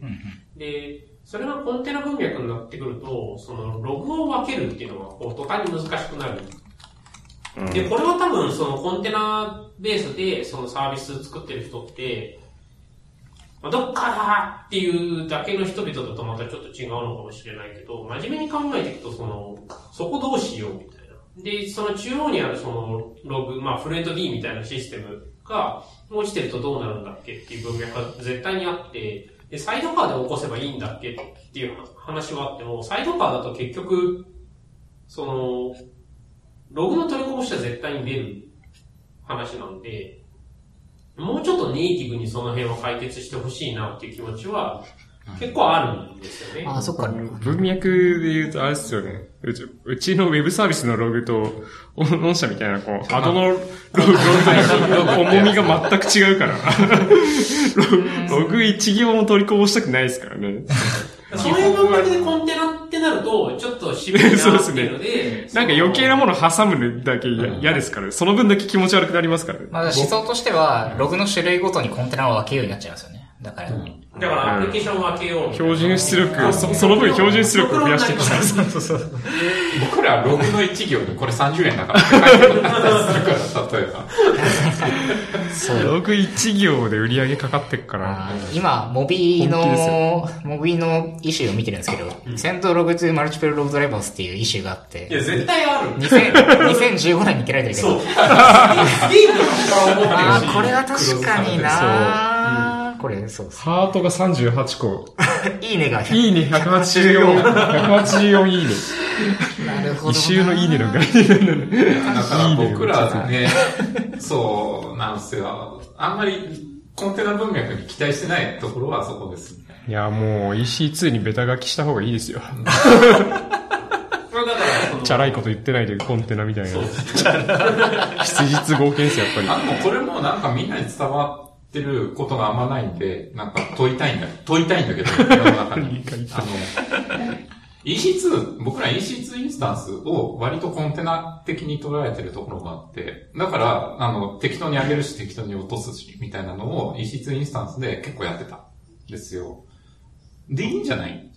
で、それがコンテナ文脈になってくると、そのログを分けるっていうのがこう途端に難しくなる。で、これは多分そのコンテナベースでそのサービス作ってる人って、まあどっかだっていうだけの人々だとまたちょっと違うのかもしれないけど、真面目に考えていくとその、そこどうしようみたいな。で、その中央にあるそのログ、まあフレント D みたいなシステムが落ちてるとどうなるんだっけっていう文脈が絶対にあって、で、サイドカーで起こせばいいんだっけっていう話はあっても、サイドカーだと結局、その、ログの取りこぼしは絶対に出る話なんで、もうちょっとネイティブにその辺を解決してほしいなっていう気持ちは結構あるんですよね。あ、そっか。文脈で言うと、あれですよね。うち、うちのウェブサービスのログと、御社みたいな、こう、アドのログ、ログと重みが全く違うから。ロログ一行も取りこぼしたくないですからね。そういう文脈でコンテナってなると、ちょっと渋いなっていうので、なんか余計なもの挟むだけ嫌嫌ですから、その分だけ気持ち悪くなりますからね。まあ思想としては、ログの種類ごとにコンテナを分けるようになっちゃいますよね。だから、だからアプリケーションを分けよう。標準出力、そその分標準出力を増やしていく。そうそうそう。僕らログの1行にこれ30円だから例えば。ログ1行で売り上げかかってっから今、モビーの、モビーのイシューを見てるんですけど、セントログ2マルチプルログドライバースっていうイシューがあってい、や、絶対ある。2000 2015年に切られてるけそう。どス、ゲームのから思ってるし。あーこれは確かになこれ、そうそハートが38個。う。いいねが100。いいね184、184いいね。なるほどな。一周のいいねの概念なの。だから僕らね、そうなんですよ。あんまりコンテナ文脈に期待してないところはそこですね。いや、もう EC2 にベタ書きした方がいいですよ。まあだからその、チャラいこと言ってないでコンテナみたいな。質実合憲ですよ、やっぱり。あ、でもこれもなんかみんなに伝わってることがあんまないんで、なんか問いたいんだ、問いたいんだけど、世の中に。あの、EC2、僕ら EC2 インスタンスを割とコンテナ的に捉えてるところがあって、だから、あの、適当に上げるし適当に落とすし、みたいなのを EC2 インスタンスで結構やってたんですよ。で、いいんじゃない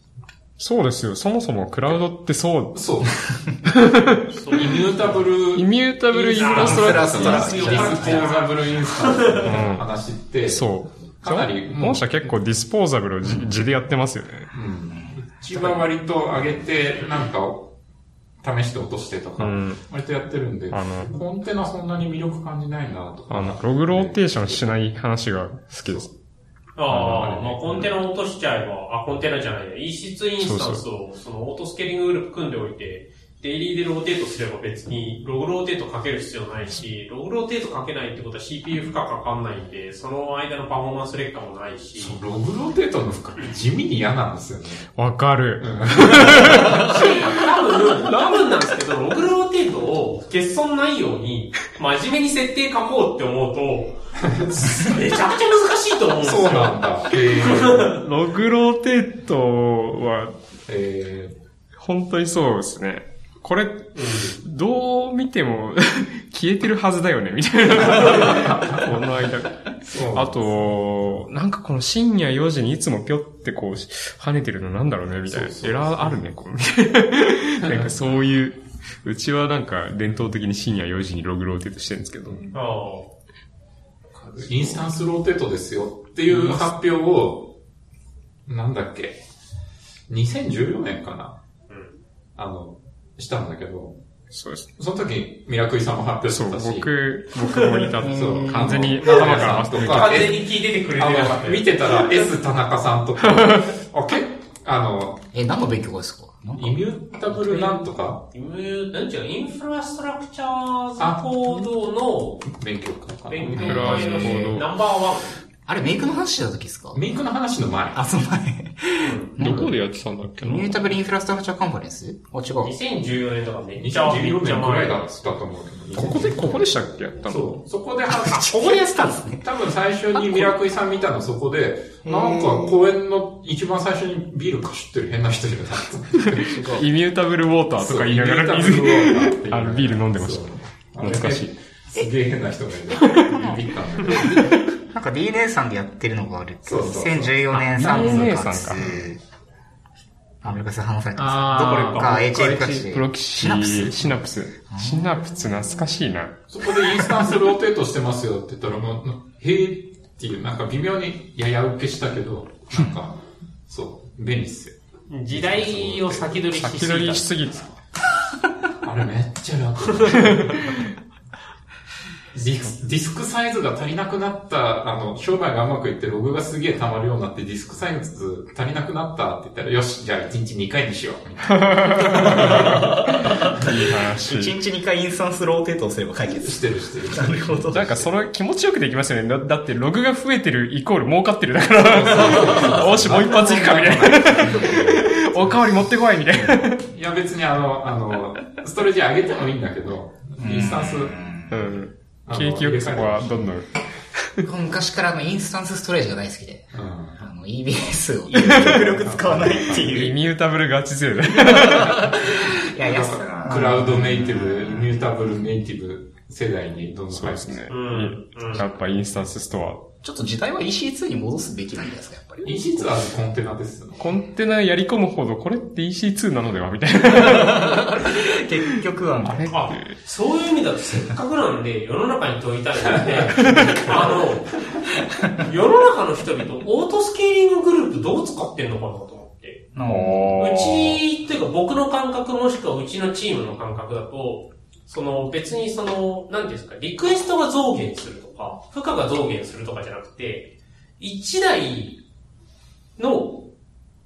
そうですよ。そもそもクラウドってそう、そう。そうイミュータブル、イミュータブルインフラストラクチャインフラストデラクチャーィスポーザブルインスタンスの話って、そう。かなり本社結構ディスポーザブルを自自でやってますよね。うちは割と上げて、なんか、試して落としてとか、うん割とやってるんで、あのコンテナそんなに魅力感じないなとか。あの、ログローテーションしない話が好きです。ああ、まあコンテナ落としちゃえば、あ、コンテナじゃないや、EC2 インスタンスを、その Auto Scaling Group 組んでおいて、 daily で rotate すれば別に log rotate かける必要ないし、 log rotate かけないってことは CPU 負荷かかんないんで、その間のパフォーマンス劣化もないし、そう log rotate の負荷地味に嫌なんですよね。わかる。多分、多分なんですけど、 log rotate を欠損ないように、真面目に設定書こうって思うと、めちゃくちゃ難しいと思うんですよ。そうなんだ。えー、 log rotate は、え本当にそうですね。これ、どう見ても 消えてるはずだよね、みたいな。この間。ー、そうあと、なんかこの深夜4時にいつもぴょってこう、跳ねてるのなんだろうね、みたいな。エラーあるね、こう、みたいな。なんかそういう、うちはなんか伝統的に深夜4時にログローテートしてるんですけど。あインスタンスローテートですよっていう発表を、なんだっけ、2014年かな、うんあの、したんだけど、そうです。その時、ミラクイさんも発表しそう、てたし、僕、僕もいた。そう完全に頭から忘れてあ。とか完全に聞いててくれてあなかったの、よ見てたら S 田中さんとか、あ、けあの、え、何の勉強会ですか？なんかイミュータブルなんとか？イムなんていうの、インフラストラクチャーズコードの勉強会かな。勉強インフラスト会のコードナンバーワン。あれメイクの話してた時ですか？メイクの話の前。あ、その前。どこでやってたんだっけな？イミュータブルインフラストラクチャーカンファレンス？あ、違う。2014年とかめっちゃ、め2014っちゃ年くら前だいだっ。つったと思うけど。ここで、ここでしたっけやったの？そう。そこでは、ここでやってたんですね。多分最初にミラクイさん見たのそこで、なんか公園の一番最初にビールかしってる変な人いるな。イミュータブルウォーターとか言いながらそうイミュータブルウォーターって言いながらあの、ビール飲んでました。懐かしい。すげえ変な人がいる。ビビったんだけど。なんか DNA さんでやってるのがある。そうそうそう2014年あ3 DNA 月さんかアメリカで話されてます。どこか HF かしプロキシシナプスシナプス。シナプス懐かしいな。そこでインスタンスローテートしてますよって言ったら、もう、へえっていう、なんか微妙にやや受けしたけど、なんか、そう、便利っすよ。時代を先取りしすぎた。先取りしすぎて。あれめっちゃ楽。ディスディスクサイズが足りなくなった、あの、商売がうまくいってログがすげえ溜まるようになってディスクサイズ足りなくなったって言ったら、よし、じゃあ1日2回にしよう。みたいないい話。1日2回インスタンスローテートをすれば解決。してるしてる。なるほど。なんかそれ気持ちよくできますよね。だだってログが増えてるイコール儲かってるだから。おし、もう一発いくかみたいな。おかわり持ってこいみたいな。いや別にあの、あの、ストレージ上げてもいいんだけど、インスタンス、うん。景気よくそこはどんどん。昔からあのインスタンスストレージが大好きで、うん。あの EBS を極力使わないっていう。イミュータブルガチ勢だ。いや、安さクラウドネイティブ、ミュータブルネイティブ世代にどんどんそうですね。うん。うんやっぱインスタンスストちょっと時代は EC2 に戻すべきなんじゃないですか、やっぱり。EC2 はコンテナですよねア。。コンテナやり込むほど、これって EC2 なのではみたいな。結局は、あ、そういう意味だとせっかくなんで世の中に問いたいので、あの、世の中の人々、オートスケーリンググループどう使ってんのかなと思って。うち、というか僕の感覚もしくはうちのチームの感覚だと、その別にその、なんていうんですか、リクエストが増減するとか、負荷が増減するとかじゃなくて、1台の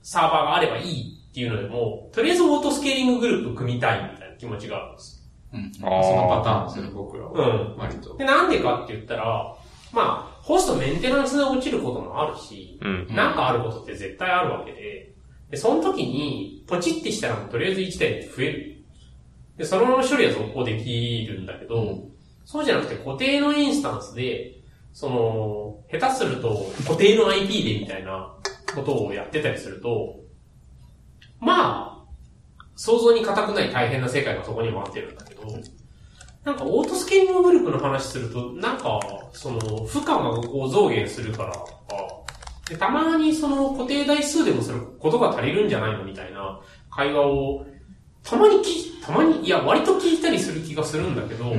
サーバーがあればいいっていうのでも、とりあえずオートスケーリンググループ組みたいみたいな気持ちがあるんです。そのパターンですよね、僕らは。うん割と。で、なんでかって言ったら、まあ、ホストメンテナンスで落ちることもあるし、うん。なんかあることって絶対あるわけで、で、その時に、ポチってしたらとりあえず1台って増える。で、そのまま処理は続行できるんだけど、そうじゃなくて固定のインスタンスで、その、下手すると固定の IP でみたいなことをやってたりすると、まあ、想像に難くない大変な世界がそこにもあってるんだけど、なんかオートスケーリンググループの話すると、なんか、その、負荷がこう増減するからとか、で、たまにその固定台数でもすることが足りるんじゃないのみたいな会話を、たまに聞い、たまに、いや、割と聞いたりする気がするんだけど、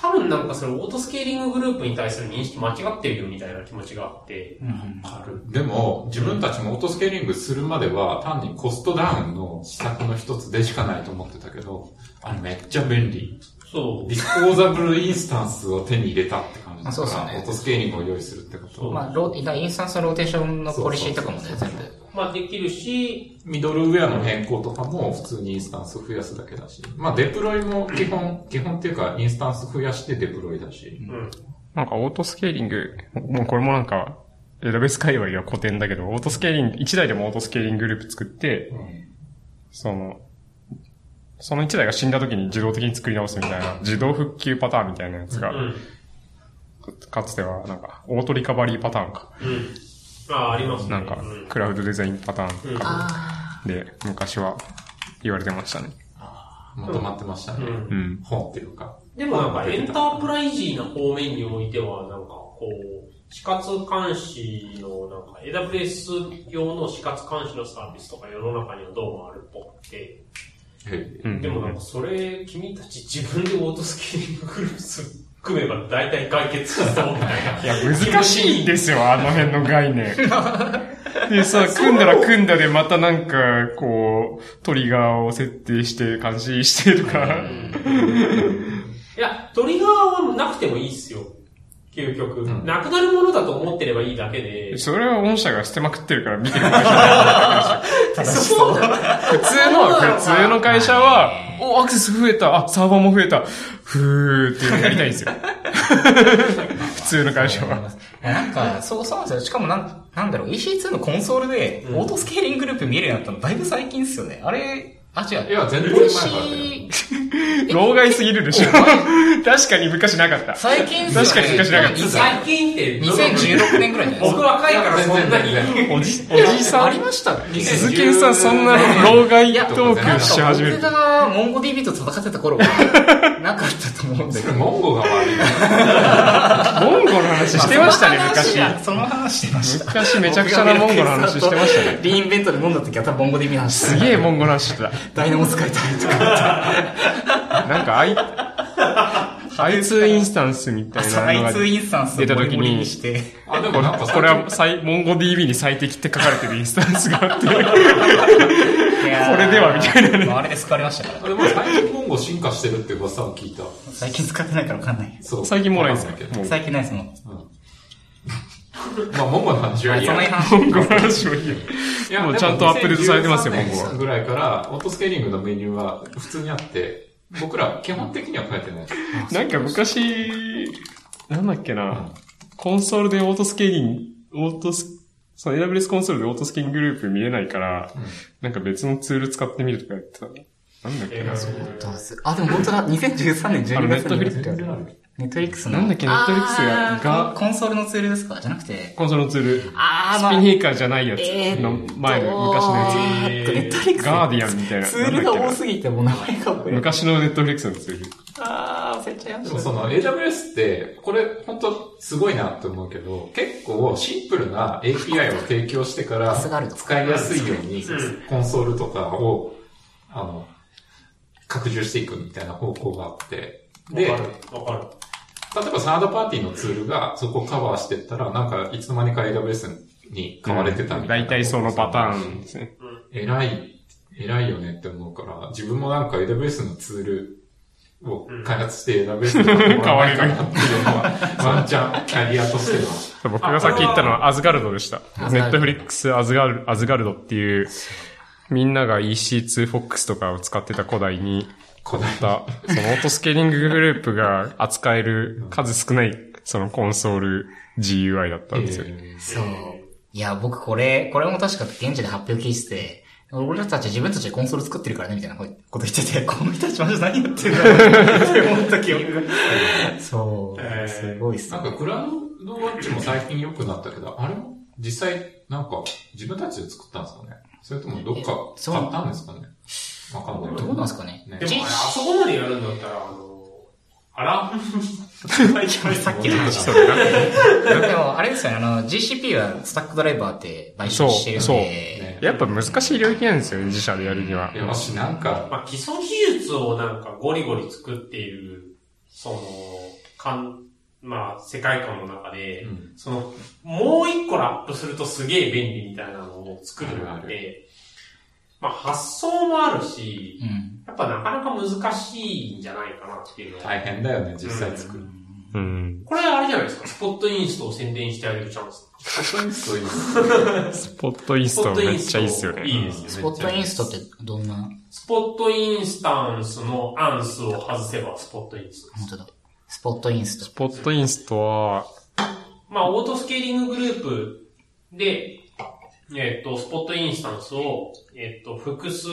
多分なんかそのオートスケーリンググループに対する認識間違ってるよみたいな気持ちがあって、でも、自分たちもオートスケーリングするまでは、単にコストダウンの施策の一つでしかないと思ってたけど、あれめっちゃ便利。そう。ディスポーザブルインスタンスを手に入れたって感じだから、あそうですよねオートスケーリングを用意するってこと。まあ、インスタンスのローテーションのポリシーとかもね、全部。まあできるし、ミドルウェアの変更とかも普通にインスタンスを増やすだけだし。まあデプロイも基本、基本っていうかインスタンス増やしてデプロイだし。うん。なんかオートスケーリング、もうこれもなんか、 AWS 界隈では古典だけど、オートスケーリング、1台でもオートスケーリンググループ作って、その、その1台が死んだ時に自動的に作り直すみたいな、自動復旧パターンみたいなやつが、うん。かつてはなんか、オートリカバリーパターンか。うん。ああ、ありますね。なんかうん、クラウドデザインパターンうん。で、昔は言われてましたね。まとまってましたね。うんうん。本っていうか。でもなんかエンタープライジーな方面においては、なんかこう、死活監視の、なんか AWS 用の死活監視のサービスとか世の中にはどうもあるっぽくて。でもなんかそれ、君たち自分でオートスケーリンググループ組めば大体解決しそうみたいな。いや、難しいんですよ、あの辺の概念。でさ、組んだら組んだでまたなんか、こう、トリガーを設定して監視してとか。いや、トリガーはなくてもいいっすよ。究極。んなくなるものだと思ってればいいだけで。それは御社が捨てまくってるから見てる会社だ正し そう。普通の、普通の会社は、お、アクセス増えた、あ、サーバーも増えた、ふーっていうのやりたいんですよ。普通の会社は。なんか、そうそうなんですよ。しかもなん、なんだろう、EC2 のコンソールで、オートスケーリンググループ見えるようになったのだいぶ最近っすよね。あれ、あ、違う。いや全然前からだよ EC、老害すぎるでしょ。確かに昔なかった。最近っすよね。確かに昔なかった最近って、2016年ぐらいじゃないです僕か。若いからそんなに。おじ、おじいさん？ありましたっけ鈴木さん、そんな老害トークし始める僕。がモンゴ DB と戦ってた頃は、なかったと思うんだけど。モンゴが悪い。モンゴの話してましたね、昔。その話してました。昔めちゃくちゃなモンゴの話してましたね。リインベントで飲んだ時は多分モンゴ DB の話すげえモンゴの話してた。ダイナモ使いたいとか。なんか、アイ、i2 インスタンスみたいなのが i2 インスタンスを出た時に。あ、でもなんかこれは最、モンゴ DB に最適って書かれてるインスタンスがあって、ここれれではみたいなねあれで救われましたから。でも最近モンゴ進化してるって噂を聞いた。最近使ってないからわかんない。そう。最近もうないんですか？最近ないですもん。まあ、モンゴの話はいいや。モンゴの話もいいよ。いやもうちゃんとアップデートされてますよモンゴは2013ぐらいから、オートスケーリングのメニューは普通にあって、僕ら基本的には書いてない。なんか昔、なんだっけな、コンソールでオートスケーリング、オートス、その AWS コンソールでオートスケーリンググループ見れないから、なんか別のツール使ってみるとかやってた。なんだっけな。あ、でも本当だ。2013年12あの月に。Netflix ネットフリックスの。なんだっけ Netflix があーがコンソールのツールですか？じゃなくて。コンソールのツール。あスピンヒーカーじゃないやつえーの前の昔のやえーっと、ネットフリックつ。ス。ガーディアンみたいな。ツールが多すぎて、もう名前が覚い。昔のネットフリックスのツール。あー、忘れちゃいました。でもその AWS って、これ本当すごいなって思うけど、結構シンプルな API を提供してから使いやすいようにうんコンソールとかを、あの、拡充していくみたいな方向があって、で、わか例る。わかる。えばサードパーティーのツールがそこをカバーしてったら、なんかいつの間にか AWS に買われてたみたいな。大体そのパターンですね。偉い、偉いよねって思うから、自分もなんか AWS のツールを開発して AWS に買ってもらわないかなっていうのは、ワンチャンキャリアとしては。僕がさっき言ったのはアズガルドでした。ネットフリックスアズガルアズガルドっていう、みんなが EC2FOX とかを使ってた古代に、古代た、そのオートスケーリンググループが扱える数少ない、そのコンソール GUI だったんですよ。えーそう。いや、僕これ、これも確か現地で発表聞いてて、俺たち自分たちでコンソール作ってるからね、みたいなこと言ってて、この人たちマジで何言ってるんだろうって思った記憶が。そう。えーすごいっすね。なんかクラウドワッチも最近良くなったけど、あれも実際なんか自分たちで作ったんですかね？それともどっかそう買ったんですかね？わかんないけどうなんですかね？ね。でもあれ、あそこまでやるんだったら、あの、あら さっきの話。それがでも、も、あれですよね、あの、GCP はスタックドライバーって買収してるんで、そう。そうね。やっぱ難しい領域なんですよね、自社でやるには。いや、もしなんか、まあ、基礎技術をなんかゴリゴリ作っている、その、かん、まあ、世界観の中で、うん。その、もう一個ラップするとすげえ便利みたいなのを作るのあるあで、まあ、発想もあるし、うん。やっぱなかなか難しいんじゃないかなっていうのは。大変だよね、実際作る。うん。これあれじゃないですか、スポットインストを宣伝してあげるチャンス。スポットインストいいですスポットインストめっちゃいいっすよね。いいですよね。スポットインストってどんな、スポットインスタンスのアンスを外せばスポットインストです。本当だ。スポットインスト。スポットインストは、まあ、オートスケーリンググループで、えっ、と、スポットインスタンスを、えっ、と、複数、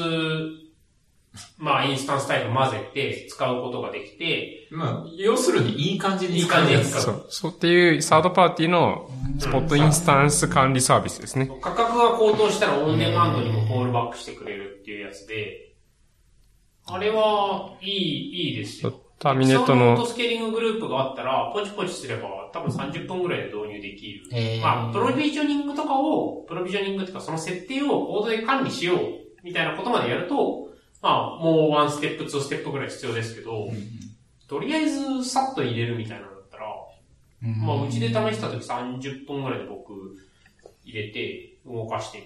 まあ、インスタンスタイプ混ぜて使うことができて、まあ、要するにいい感じに使うやついい感じに使そう、そうっていうサードパーティーのスポットインスタンス管理サービスですね。価格が高騰したらオンデマンドにもフォールバックしてくれるっていうやつで、あれは、いい、いいですよ。ターミネット既存オートの、スケーリンググループがあったら、ポチポチすれば多分30分ぐらいで導入できる。えー。まあ、プロビジョニングとかを、プロビジョニングとかその設定をコードで管理しようみたいなことまでやると、まあ、もうワンステップ、ツーステップぐらい必要ですけど、とりあえずさっと入れるみたいなのだったら、うん。まあ、うちで試した時30分ぐらいで僕入れて動かして、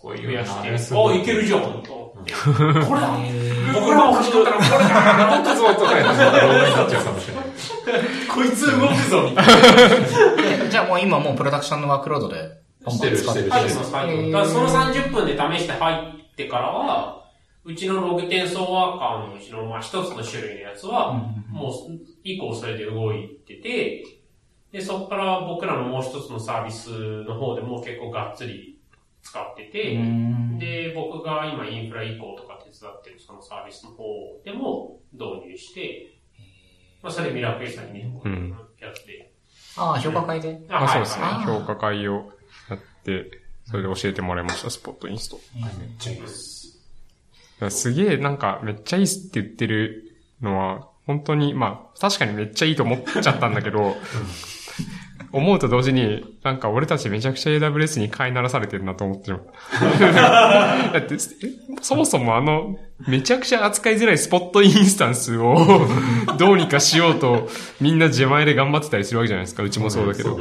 こういうの増やして、あいけるじゃんと思って。これだえ僕が欲しかったらこれだ動くぞとかやうかもしれない。こいつ動くぞみたいな。ーじゃあもう今もうプロダクションのワークロードで、してるしてるはい、してる。その30分。だからその30分で試して入ってからは、うちのログ転送ワーカーのうちの、まあ、一つの種類のやつは、もう、以降それで動いてて、で、そこから僕らのもう一つのサービスの方でも結構がっつり使ってて、うんで、僕が今インフラ移行とか手伝ってるそのサービスの方でも導入して、まあ、それミラクエさんに見てもらうやつで。ああ、評価会で？あ、そうですねはい。評価会をやって、それで教えてもらいました、スポットインスト。めっちゃいいです。すげえ、なんか、めっちゃいいっすって言ってるのは、本当に、まあ、確かにめっちゃいいと思っちゃったんだけど、思うと同時に、なんか俺たちめちゃくちゃ AWS に飼いならされてるなと思ってる。だって、えそもそもあの、めちゃくちゃ扱いづらいスポットインスタンスを どうにかしようと、みんな自前で頑張ってたりするわけじゃないですか。うちもそうだけど。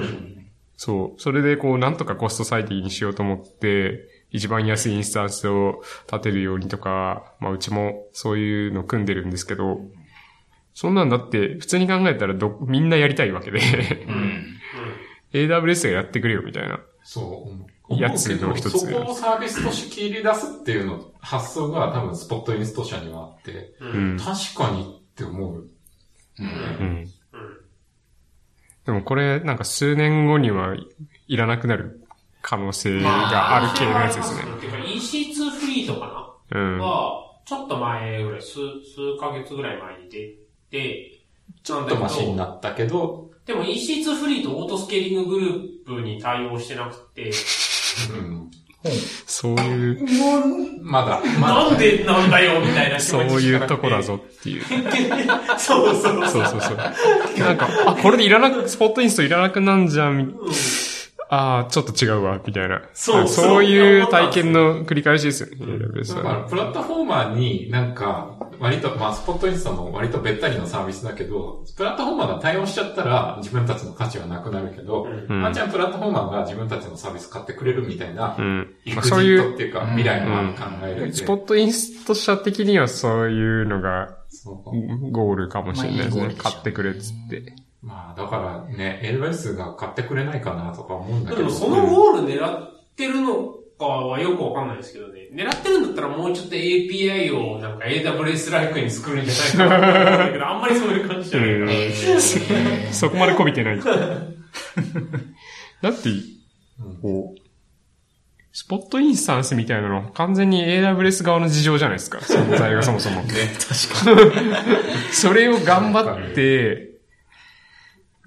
そう。それでこう、なんとかコスト最適にしようと思って、一番安いインスタンスを立てるようにとか、まあうちもそういうの組んでるんですけど、そんなんだって普通に考えたらど、みんなやりたいわけで、AWS がやってくれよみたいな。そう。やつの一つそこをサービスとして切り出すっていうの、発想が多分スポットインスト社にはあって、うん。確かにって思う。うん。でもこれ、なんか数年後にはいらなくなる可能性がある系のやつですね。っていうか EC2 フリートかな？うん。は、ちょっと前ぐらい、数、数ヶ月ぐらい前に出て、ちょちょっとマシになったけど、でも EC2 フリートオートスケーリンググループに対応してなくて、うん、そういう、まだ、まだ。なんでなんだよみたいな気そういうとこだ。ぞっていう。そうそうそう。そうそうそう。なんか、あ、これでいらなく、スポットインストいらなくなんじゃん、みああ、ちょっと違うわ、みたいな。そうそうそういう体験の繰り返しですよね。だかはら、プラットフォーマーになんか、割と、まあ、スポットインストも割とべったりのサービスだけど、プラットフォーマーが対応しちゃったら自分たちの価値はなくなるけど、うん。ワンチャンプラットフォーマーが自分たちのサービス買ってくれるみたいなう、ん。そういうっていうか、未来の案考えるスポットインスト社的にはそういうのがそうゴールかもしれないですね。買ってくれっつって。まあ、だからね、AWS が買ってくれないかなとか思うんだけど。でもそのゴール狙ってるのかはよくわかんないですけどね。狙ってるんだったらもうちょっと API をなんか AWS ライクに作るんじゃないかなけど、あんまりそういう感じじゃないから。えーそこまでこびてない。だって、こう、スポットインスタンスみたいなのは完全に AWS 側の事情じゃないですか。存在がそもそも。確かに。それを頑張って、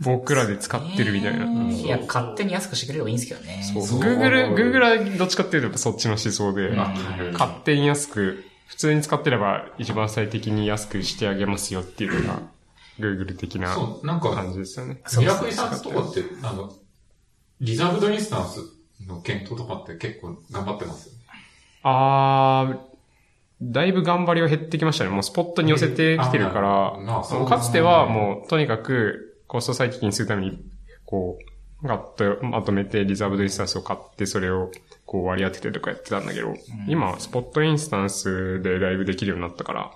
僕らで使ってるみたいな。いや、勝手に安くしてくれればいいんですけどね。そう。そう Google、Google はどっちかっていうとやっぱそっちの思想で、うん勝手に安く、普通に使ってれば一番最適に安くしてあげますよっていうのが、Google 的なそう、なんか、感じですよね。そうミラクリさんとかって、あの、リザーブドインスタンスの検討とかって結構頑張ってますよね。あー、だいぶ頑張りは減ってきましたね。もうスポットに寄せてきてるから、かつてはもう、とにかく、コスト最適にするために、こう、ガッとまとめてリザーブドインスタンスを買って、それをこう割り当ててとかやってたんだけど、今、スポットインスタンスでライブできるようになったから、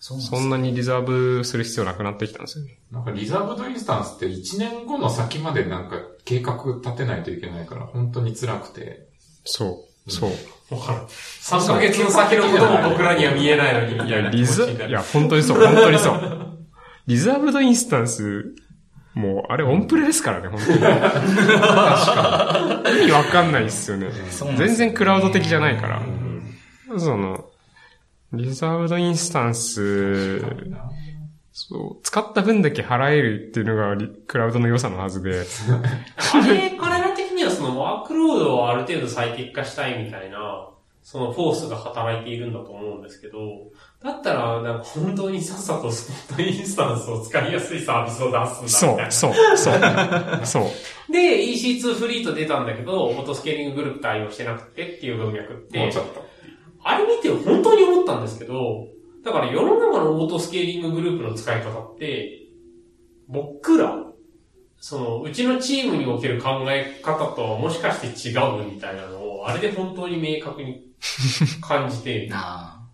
そんですそんなにリザーブする必要なくなってきたんですよね。なんかリザーブドインスタンスって1年後の先までなんか計画立てないといけないから本当に辛くて。そう、そう。わかる。3ヶ月の先のことも僕らには見えないのに、みいや、リザ、いるや、本当にそう、本当にそう。リザーブドインスタンス、もう、あれオンプレですからね、本当に。確かに。意味わかんないっすよね。全然クラウド的じゃないから。その、リザーブドインスタンス、そう、使った分だけ払えるっていうのがクラウドの良さのはずで、あれ、彼ら的にはそのワークロードをある程度最適化したいみたいな、そのフォースが働いているんだと思うんですけど、だったら、なんか本当にさっさとスポットインスタンスを使いやすいサービスを出すんだ。そう、そう、そう、そう。で、EC2 フリート出たんだけど、オートスケーリンググループ対応してなくてっていう文脈って、もうちょっと。あれ見て本当に思ったんですけど、だから世の中のオートスケーリンググループの使い方って、僕ら、その、うちのチームにおける考え方とはもしかして違うみたいなのを、あれで本当に明確に感じて、あ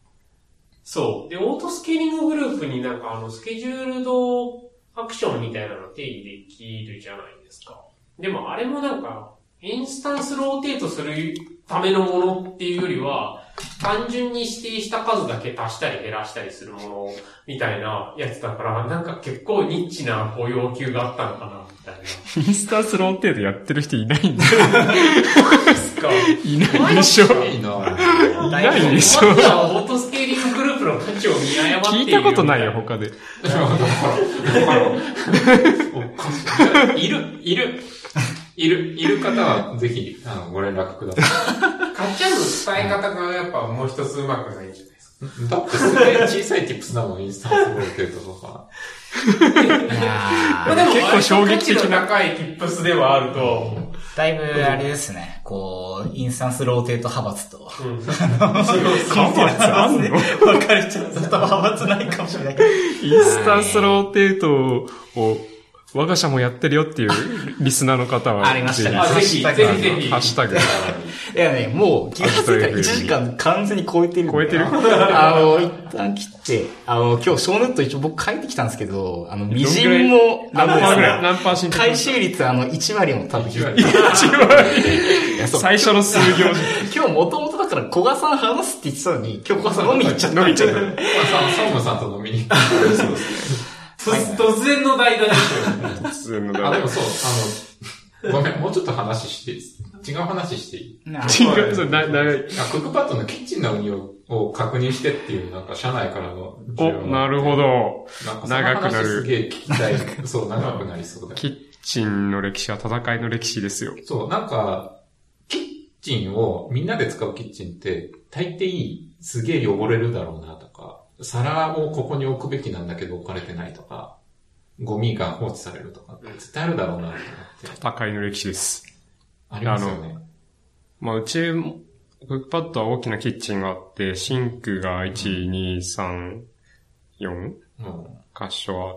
そう。で、オートスケーリンググループになんかあの、スケジュールドアクションみたいなの定義できるじゃないですか。でもあれもなんか、インスタンスローテートするためのものっていうよりは、単純に指定した数だけ足したり減らしたりするものみたいなやつだから、なんか結構ニッチなこう要求があったのかな、みたいな。インスタンスローテートやってる人いないんだ。ですか。いないでしょ。いいないないでしょ。まずはオートスケーリンググループの価値を見誤っている。聞いたことないよ、他で。いる、いる、いる、いる方はぜひ、あの、ご連絡くださかっちゃんの伝え方がやっぱもう一つうまくないんじゃないですか？い。だってすげえ小さい tips だもん、インスタンスローテートとか。あ。いやまあでも結構衝撃的な割と価値の高い tips ではあるとだいぶあれですね。こう、インスタンスローテート派閥と。うん。派閥あんの？分かれちゃう。派閥ないかもしれないけど。インスタンスローテートを我が社もやってるよっていう リスナーの方は、ありました。ねあ、ぜひ、ぜひぜひ。ハッシュタグ。いやね、もう気がついたら1時間完全に超えてる超えてる？あの、一旦切って、あの、今日小ネタ一応僕書いてきたんですけど、あの、微塵も、何パーぐらい？あの何パー進捗回収率あの、1割も多分、1割。いやそう。最初の数行じ 今日もともとだから古賀さん話すって言ってたのに、今日古賀さん飲みに行っちゃった。飲み行っちゃったまあ、ササムさんと飲みに。そうです突突然の代打ですよ。突然のあ、でだ。もそう、あの、ごめん、もうちょっと話していい違う話していい？な違う、そう、な、な、あクックパッドのキッチンの運用を確認してっていう、なんか社内からのお、なるほ。ど。長くなる話すげえ聞きたい。そう、長くなりそうだよキッチンの歴史は戦いの歴史ですよ。そう、なんか、キッチンをみんなで使うキッチンって、大抵すげえ汚れるだろうなとか、皿をここに置くべきなんだけど置かれてないとか、ゴミが放置されるとか、絶対あるだろうなって思って。戦いの歴史です。ありますよね。まあ、うち、クックパッドは大きなキッチンがあって、シンクが1、2、3、4うん。箇所は、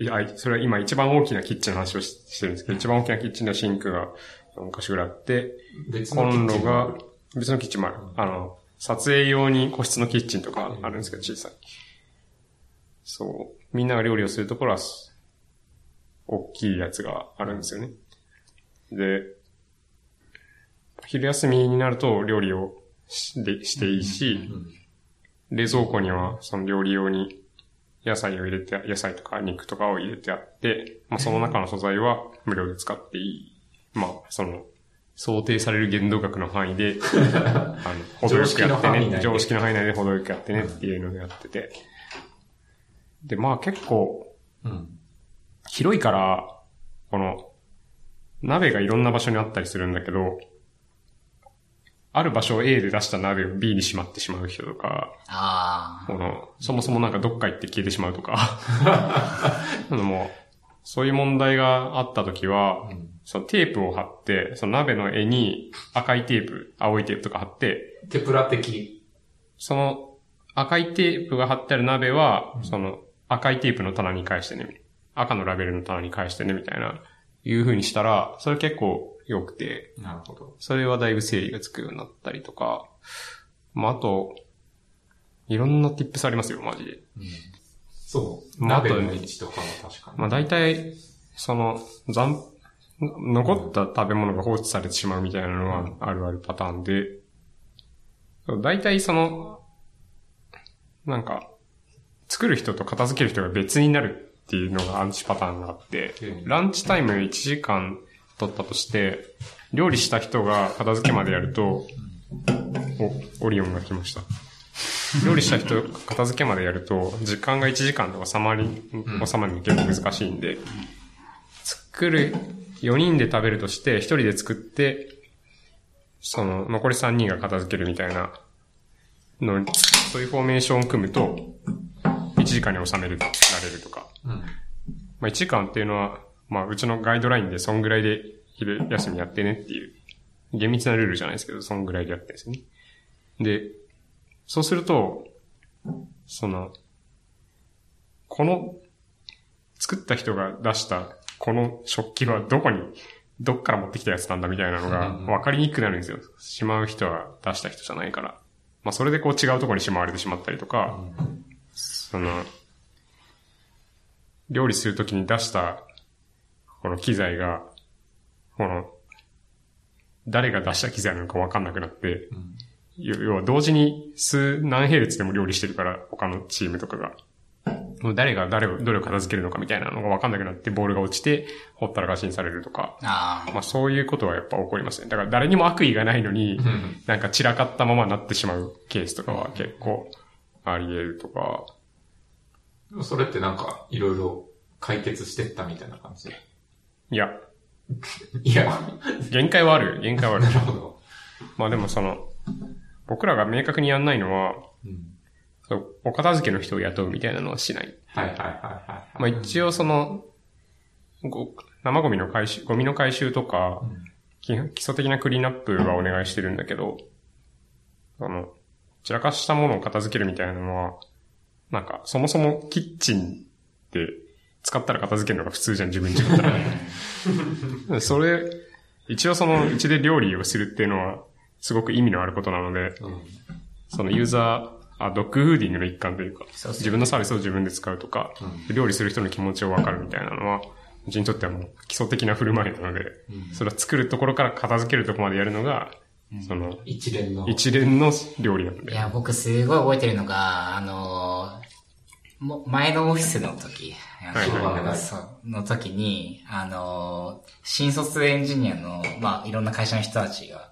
いや、それは今一番大きなキッチンの話をししてるんですけど、一番大きなキッチンのシンクが4箇所ぐらいあって、別のキコンロが別のキッチンもある。あの、撮影用に個室のキッチンとかあるんですけど、小さい。そう。みんなが料理をするところは、大きいやつがあるんですよね。で、昼休みになると料理をしでしていいし、冷蔵庫にはその料理用に野菜を入れて、野菜とか肉とかを入れてあって、まあ、その中の素材は無料で使っていい。まあ、その、想定される限度額の範囲で、あの、程よくやってね、常識の範囲内で程よくやってねっていうのをやってて。で、まあ結構、うん。広いから、この、鍋がいろんな場所にあったりするんだけど、ある場所を A で出した鍋を B にしまってしまう人とか、あこの、そもそもなんかどっか行って消えてしまうとか、あのもう、そういう問題があった時は、うんそのテープを貼って、その鍋の絵に赤いテープ、青いテープとか貼って、テプラ的。その赤いテープが貼ってある鍋は、その赤いテープの棚に返してね、赤のラベルの棚に返してね、みたいな、いう風にしたら、それ結構良くて、なるほど。それはだいぶ整理がつくようになったりとか、まあ、あと、いろんな tips ありますよ、マジで。そう。まあ鍋の位置とかも確かに。まあ、大体、その、残、残った食べ物が放置されてしまうみたいなのはあるあるパターンで、大体その、なんか、作る人と片付ける人が別になるっていうのがアンチパターンがあってうん、ランチタイム1時間取ったとして、料理した人が片付けまでやると、お、オリオンが来ました。料理した人、片付けまでやると、時間が1時間で収まり、収まるの結構難しいんで、作る、4人で食べるとして、1人で作って、その、残り3人が片付けるみたいなの、そういうフォーメーションを組むと、1時間に収める、られるとか。うん。まあ1時間っていうのは、まあうちのガイドラインでそんぐらいで昼休みやってねっていう、厳密なルールじゃないですけど、そんぐらいでやってるんですよね。で、そうすると、その、この、作った人が出したこの食器はどこに、どっから持ってきたやつなんだみたいなのがうん分かりにくくなるんですよ。しまう人は出した人じゃないから。まあそれでこう違うところにしまわれてしまったりとか、その、料理するときに出した、この機材が、この、誰が出した機材なのかわかんなくなって、要要は同時に数何ヘルツでも料理してるから、他のチームとかが。もう誰が誰を、どれを片付けるのかみたいなのがわかんなくなって、ボールが落ちて、ほったらかしにされるとか、ああ。まあそういうことはやっぱ起こりますね。だから誰にも悪意がないのに、なんか散らかったままになってしまうケースとかは結構あり得るとか、でもそれってなんか、いろいろ解決してったみたいな感じ？いや、いや、限界はある。限界はあるな。るほど。まあでもその、僕らが明確にやんないのは、うん。そうお片付けの人を雇うみたいなのはしない。はいはいはいはい。まあ一応その、ご生ゴミの回収、ゴミの回収とか、基本基礎的なクリーンアップはお願いしてるんだけど、あの、散らかしたものを片付けるみたいなのは、なんか、そもそもキッチンで使ったら片付けるのが普通じゃん、自分家だったら。それ、一応その、うちで料理をするっていうのは、すごく意味のあることなので、うん。そのユーザー、あ、ドッグフーディングの一環というか、そうそう自分のサービスを自分で使うとか、料理する人の気持ちを分かるみたいなのは、うちにとってはもう基礎的な振る舞いなので、それは作るところから片付けるところまでやるのが、その、一連の。一連の料理なので。いや、僕すごい覚えてるのが、あのーも前のオフィスの時、はいはいはいの時に、あのー新卒エンジニアの、まあ、いろんな会社の人たちが、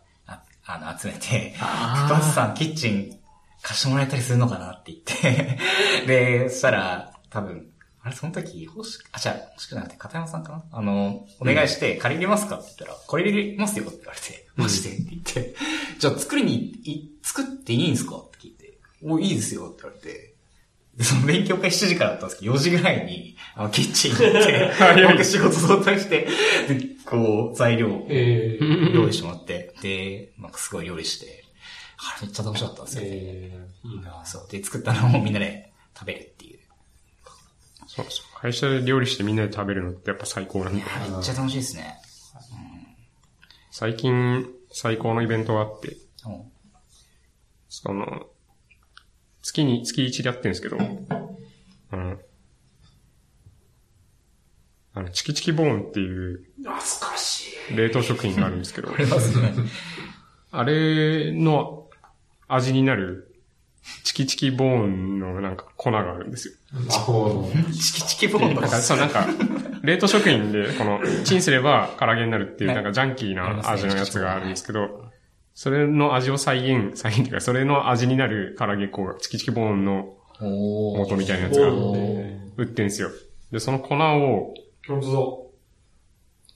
ああの、集めて、バスさん、キッチン貸してもらえたりするのかなって言って、で、そしたら、多分、あれ、その時、欲し、あ、じゃあ、欲しくなくて、片山さんかな？あの、お願いして、借りれますかって言ったら、借りれますよって言われて、マジで？って言って、じゃあ作りにい、作っていいんですか？って聞いて、お、いいですよって言われて、でその勉強会7時からだったんですけど、4時ぐらいに、あの、キッチンに行って、僕仕事相談して、で、こう、材料をえー、用意してもらって、で、なんかすごい料理して、あれめっちゃ楽しかったんですよ。えー、いいなそう。で、作ったのをみんなで食べるっていう。そうそう。会社で料理してみんなで食べるのってやっぱ最高なんで。めっちゃ楽しいですね。最近、最高のイベントがあって、うんその、月に、月1でやってるんですけど、あの、あの、チキチキボーンっていう懐かしい。冷凍食品があるんですけど、あれの味になる、チキチキボーンのなんか粉があるんですよ。魔法の。チキチキボーンのなんか、そう、なんか、冷凍食品で、この、チンすれば唐揚げになるっていう、はいなんかジャンキーな味のやつがあるんですけど、それの味を再現、再現っていうか、それの味になる唐揚げ粉が、チキチキボーンの元みたいなやつがお売ってんですよ。で、その粉を、本当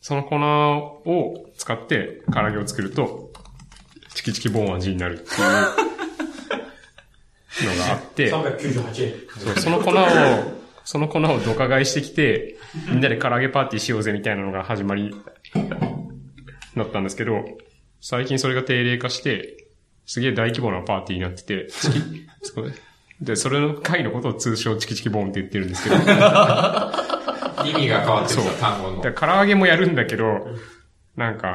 その粉を使って唐揚げを作ると、チキチキボーン味になるっていうのがあって、だ。398円。そうその粉を、その粉をドカ買いしてきて、みんなで唐揚げパーティーしようぜみたいなのが始まり、だったんですけど、最近それが定例化して、すげえ大規模なパーティーになってて、で、それの回のことを通称チキチキボーンって言ってるんですけど、意味が変わってきた単語の。唐揚げもやるんだけど、なんか、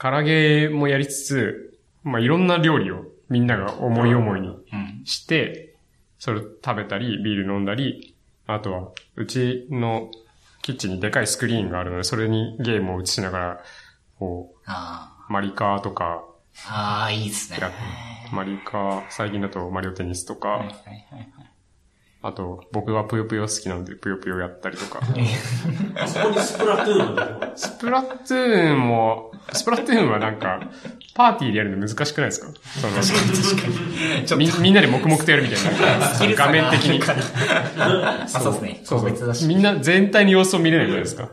唐揚げもやりつつ、まあ、いろんな料理をみんなが思い思いにうん。して、それを食べたり、ビール飲んだり、あとは、うちのキッチンにでかいスクリーンがあるので、それにゲームを映しながら、こあう、マリカーとか、あ。ああ、いいですね。やマリカー、最近だとマリオテニスとか、はいはいはいあと、僕はぷよぷよ好きなので、ぷよぷよやったりとか。あ そこにスプラトゥーンスプラトゥーンも、スプラトゥーンはなんか、パーティーでやるの難しくないですか？そのちょっみ、みんなで黙々とやるみたいな。と、画面的に。あ、そうですね。そう個別だし。みんな全体の様子を見れないじゃないですか。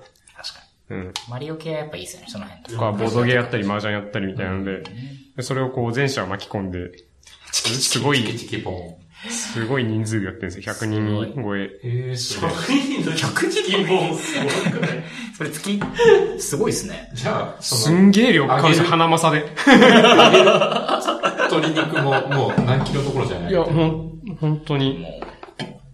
マリオ系はやっぱいいですよね、その辺ととか、ボードゲーやったり、麻雀やったりみたいなので、でそれをこう、全社を巻き込んで、すごい。すごい人数でやってるんですよ。100人超え。へえ、それ。100人の100人もすごくないそれ月、すごいですね。じゃあ、すんげえ量買うし、あげる花正で。鶏肉ももう何キロどころじゃない。いや、ほん、本当に、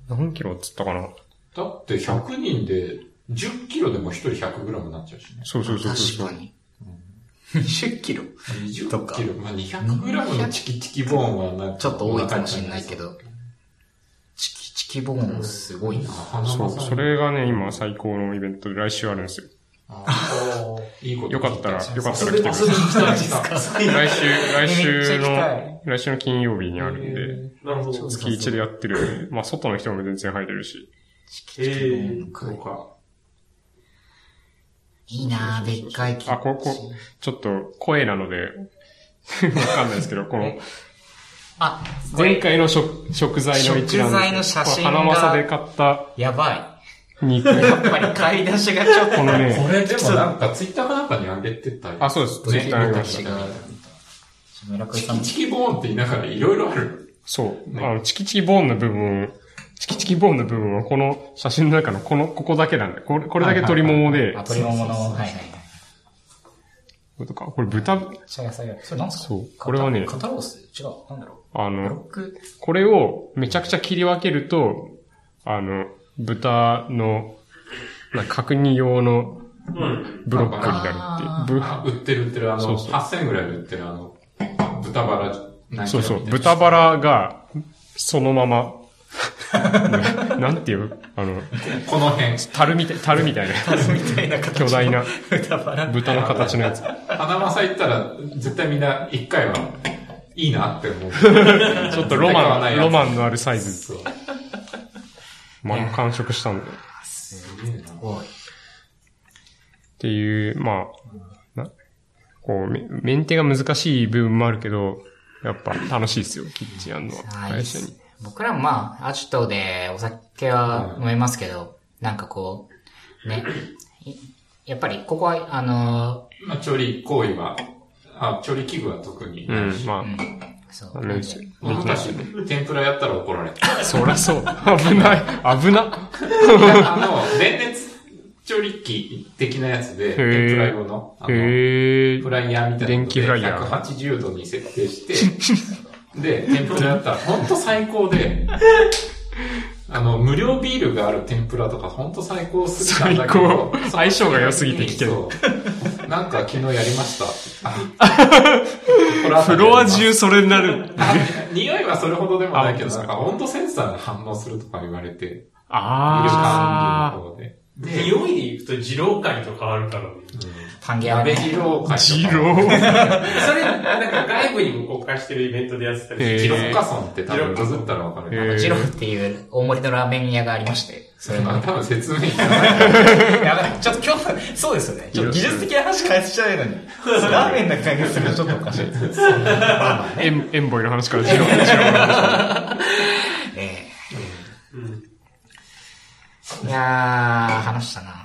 も何キロっつったかな。だって100人で10キロでも1人100グラムになっちゃうしね。そうそうそうそう。確かに。20キロ20とかキロ。まあ、200グラムのチキチキボーンはなんかちょっと多いかもしれないけ。ど。チキチキボーンすごいな。そう、それがね、今最高のイベントで来週あるんですよ。いいことよかったら、よかったら来てください。来週、来週の、来週の金曜日にあるんで、なるほど。月1でやってる。まあ、外の人も全然入れるし。えー、そうか。いいなぁ、でっかいキあ、ここ、ちょっと声なので、わかんないですけど、この、あ、前回の食食材の一覧食材の写真が花正で買ったやば肉。い。やっぱり買い出しがちょっと。このね、これでもなんかツイッターかなんかに上げてたり。あ、そうです。ツイッターにありました。が。村上さんチキチキボーンって言いながらいろいろある。そう。あの、チキチキボーンの部分、チキチキボーンの部分はこの写真の中のこの、ここだけなんで、これ、これだけ鶏ももで、あ、鶏ももの、はいはいはい。これとか、これ豚。それなんですか？そうこれはね肩ロース？違う。なんだろあう。ブロの、ック？これをめちゃくちゃ切り分けると、あの、豚の、なんか角煮用のうん。ブロックになるっていう。売ってる売ってる、あの、そうそう8000円ぐらいで売ってるあの、豚バラ、何そうそう。豚バラが、そのまま、なんていう、あの、この辺。樽みたい、樽みたいな、みたいな形巨大な豚バラ。豚の形のやつ。花正行ったら、絶対みんな一回は、いいなって思う。ちょっとロマン、ロマンのあるサイズ。そう。まあ、完食したんで。っすごい。ていう、まあ、な、こう、メメンテが難しい部分もあるけど、やっぱ楽しいですよ、キッチンやるのは。会社に。僕らもまあ、アジトでお酒は飲めますけど、なんかこう、ね、いやっぱりここは、あのまあ、調理行為は、あ、調理器具は特にう。ん、まー、うん、そう。あ、ダメですよ。まあ昔、天ぷらやったら怒られた。そりゃそう。危ない。危な。あの、電熱調理器的なやつで、ー天ぷら用の、あの、へフライヤーみたいなの電気フライヤー180度に設定して、で、天ぷらやったら ほんと最高で、あの、無料ビールがある天ぷらとかほんと最高すぎたんだけど、最高。相性が良すぎて危険そう。なんか昨日やりました。フロア中それになる。あ匂いはそれほどでもないけど、あなんか温度センサーが反応するとか言われて、あ管理の方で。匂いでいくと二郎会と変わるからね。パンゲア鍋ね。二郎会とか。ジロー。それ、なんか外部にも公開してるイベントでやってたりへージロッカソンって多分ググったらわかるジローっていう大盛りのラーメン屋がありまして、それの。まあ多分説明いらない。やばい、ちょっと今日、そうですよね。ちょっと技術的な話返しちゃうのに。ラーメンの解説するとちょっとおかしい。エン、エンボイの話からジロー、ジローの話。えうん。えいやー、話したな。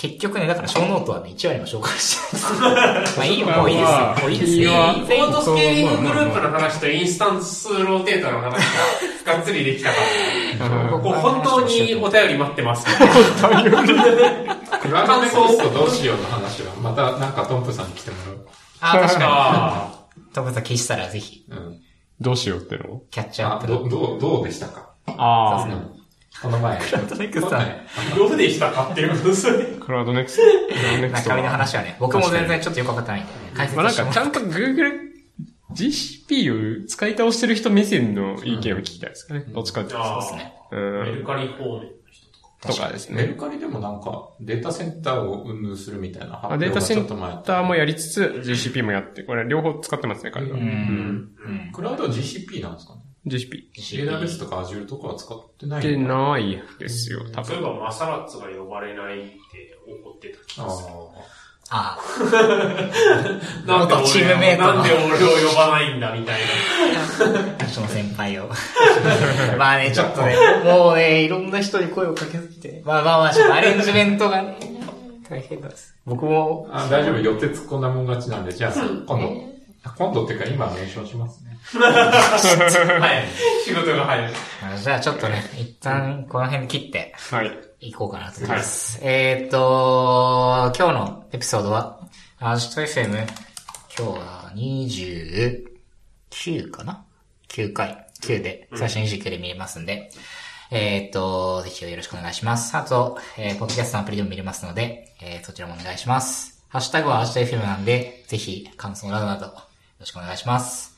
結局ね、だから小ノートはね、1割も紹介してないです。まあいいよ、もういいですよ。もういいですよ。いいわいいコードスケーリンググループの話とインスタンスローテーターの話ががっつりできたから。ここ本当にお便り待ってます。クラウドネクストどうしようの話は、またなんかトンプさんに来てもあ、確かあに。トムさん消したらぜひ、らう。うん。どうしようってのキャッチアッあ、プどう、どう、どうでしたか？あうんこの前。クラウドネクストはねあ、どうでしたかっていうことですね。あ、クラウドネクスト。クラウドネクスト中身の話はね、僕も全然ちょっとよくわかってないんで、解説まあなんかちゃんと Google GCP を使い倒してる人目線の意見を聞きたいですかね。どっちかっていうと。あそうですね。うメルん。カリ方面の人とか。とかですメルね。カリでもなんか、データセンターを運営するみたいな発あ表がデータセンちょっと前。ターもやりつつ GCP もやって、これ両方使ってますね、彼は。う。うんん。うん。クラウドは GCP なんですかね GCP。?AWS とか Azure とかは使ってないでないですよ、多分。そういえばマサラッツが呼ばれないって怒ってた気がする。あ なんチームメイトのなんで俺を呼ばないんだみたいあ、その先輩を。まあね、ちょっとね、もうね、いろんな人に声をかけすぎて。まあまあまあ、ちょっとアレンジメントがね、大変なんです。僕も、あ大丈夫、寄って突っ込んだもん勝ちなんで、じゃあ、今度、今度っていうか今メンションしますね。な。はい。仕事が入る。あじゃあちょっとね、一旦この辺で切ってはい。いこうかなと思います。えーっと、今日のエピソードは、アジト FM、今日は29かな ?9 回、9で、最初29で見れますんで、えーっと、ぜひよろしくお願いします。あと、えー、ポッドキャストのアプリでも見れますので、えー、そちらもお願いします。ハッシュタグはアジト FM なんで、ぜひ感想などなど、よろしくお願いします。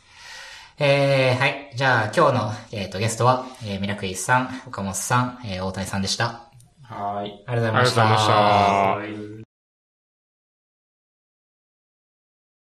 えー、はい。じゃあ、今日の、えー、とゲストは、えー、ミラクリスさん、岡本さん、えー、大谷さんでした。はーい。ありがとうございました。ありがとうございました。はい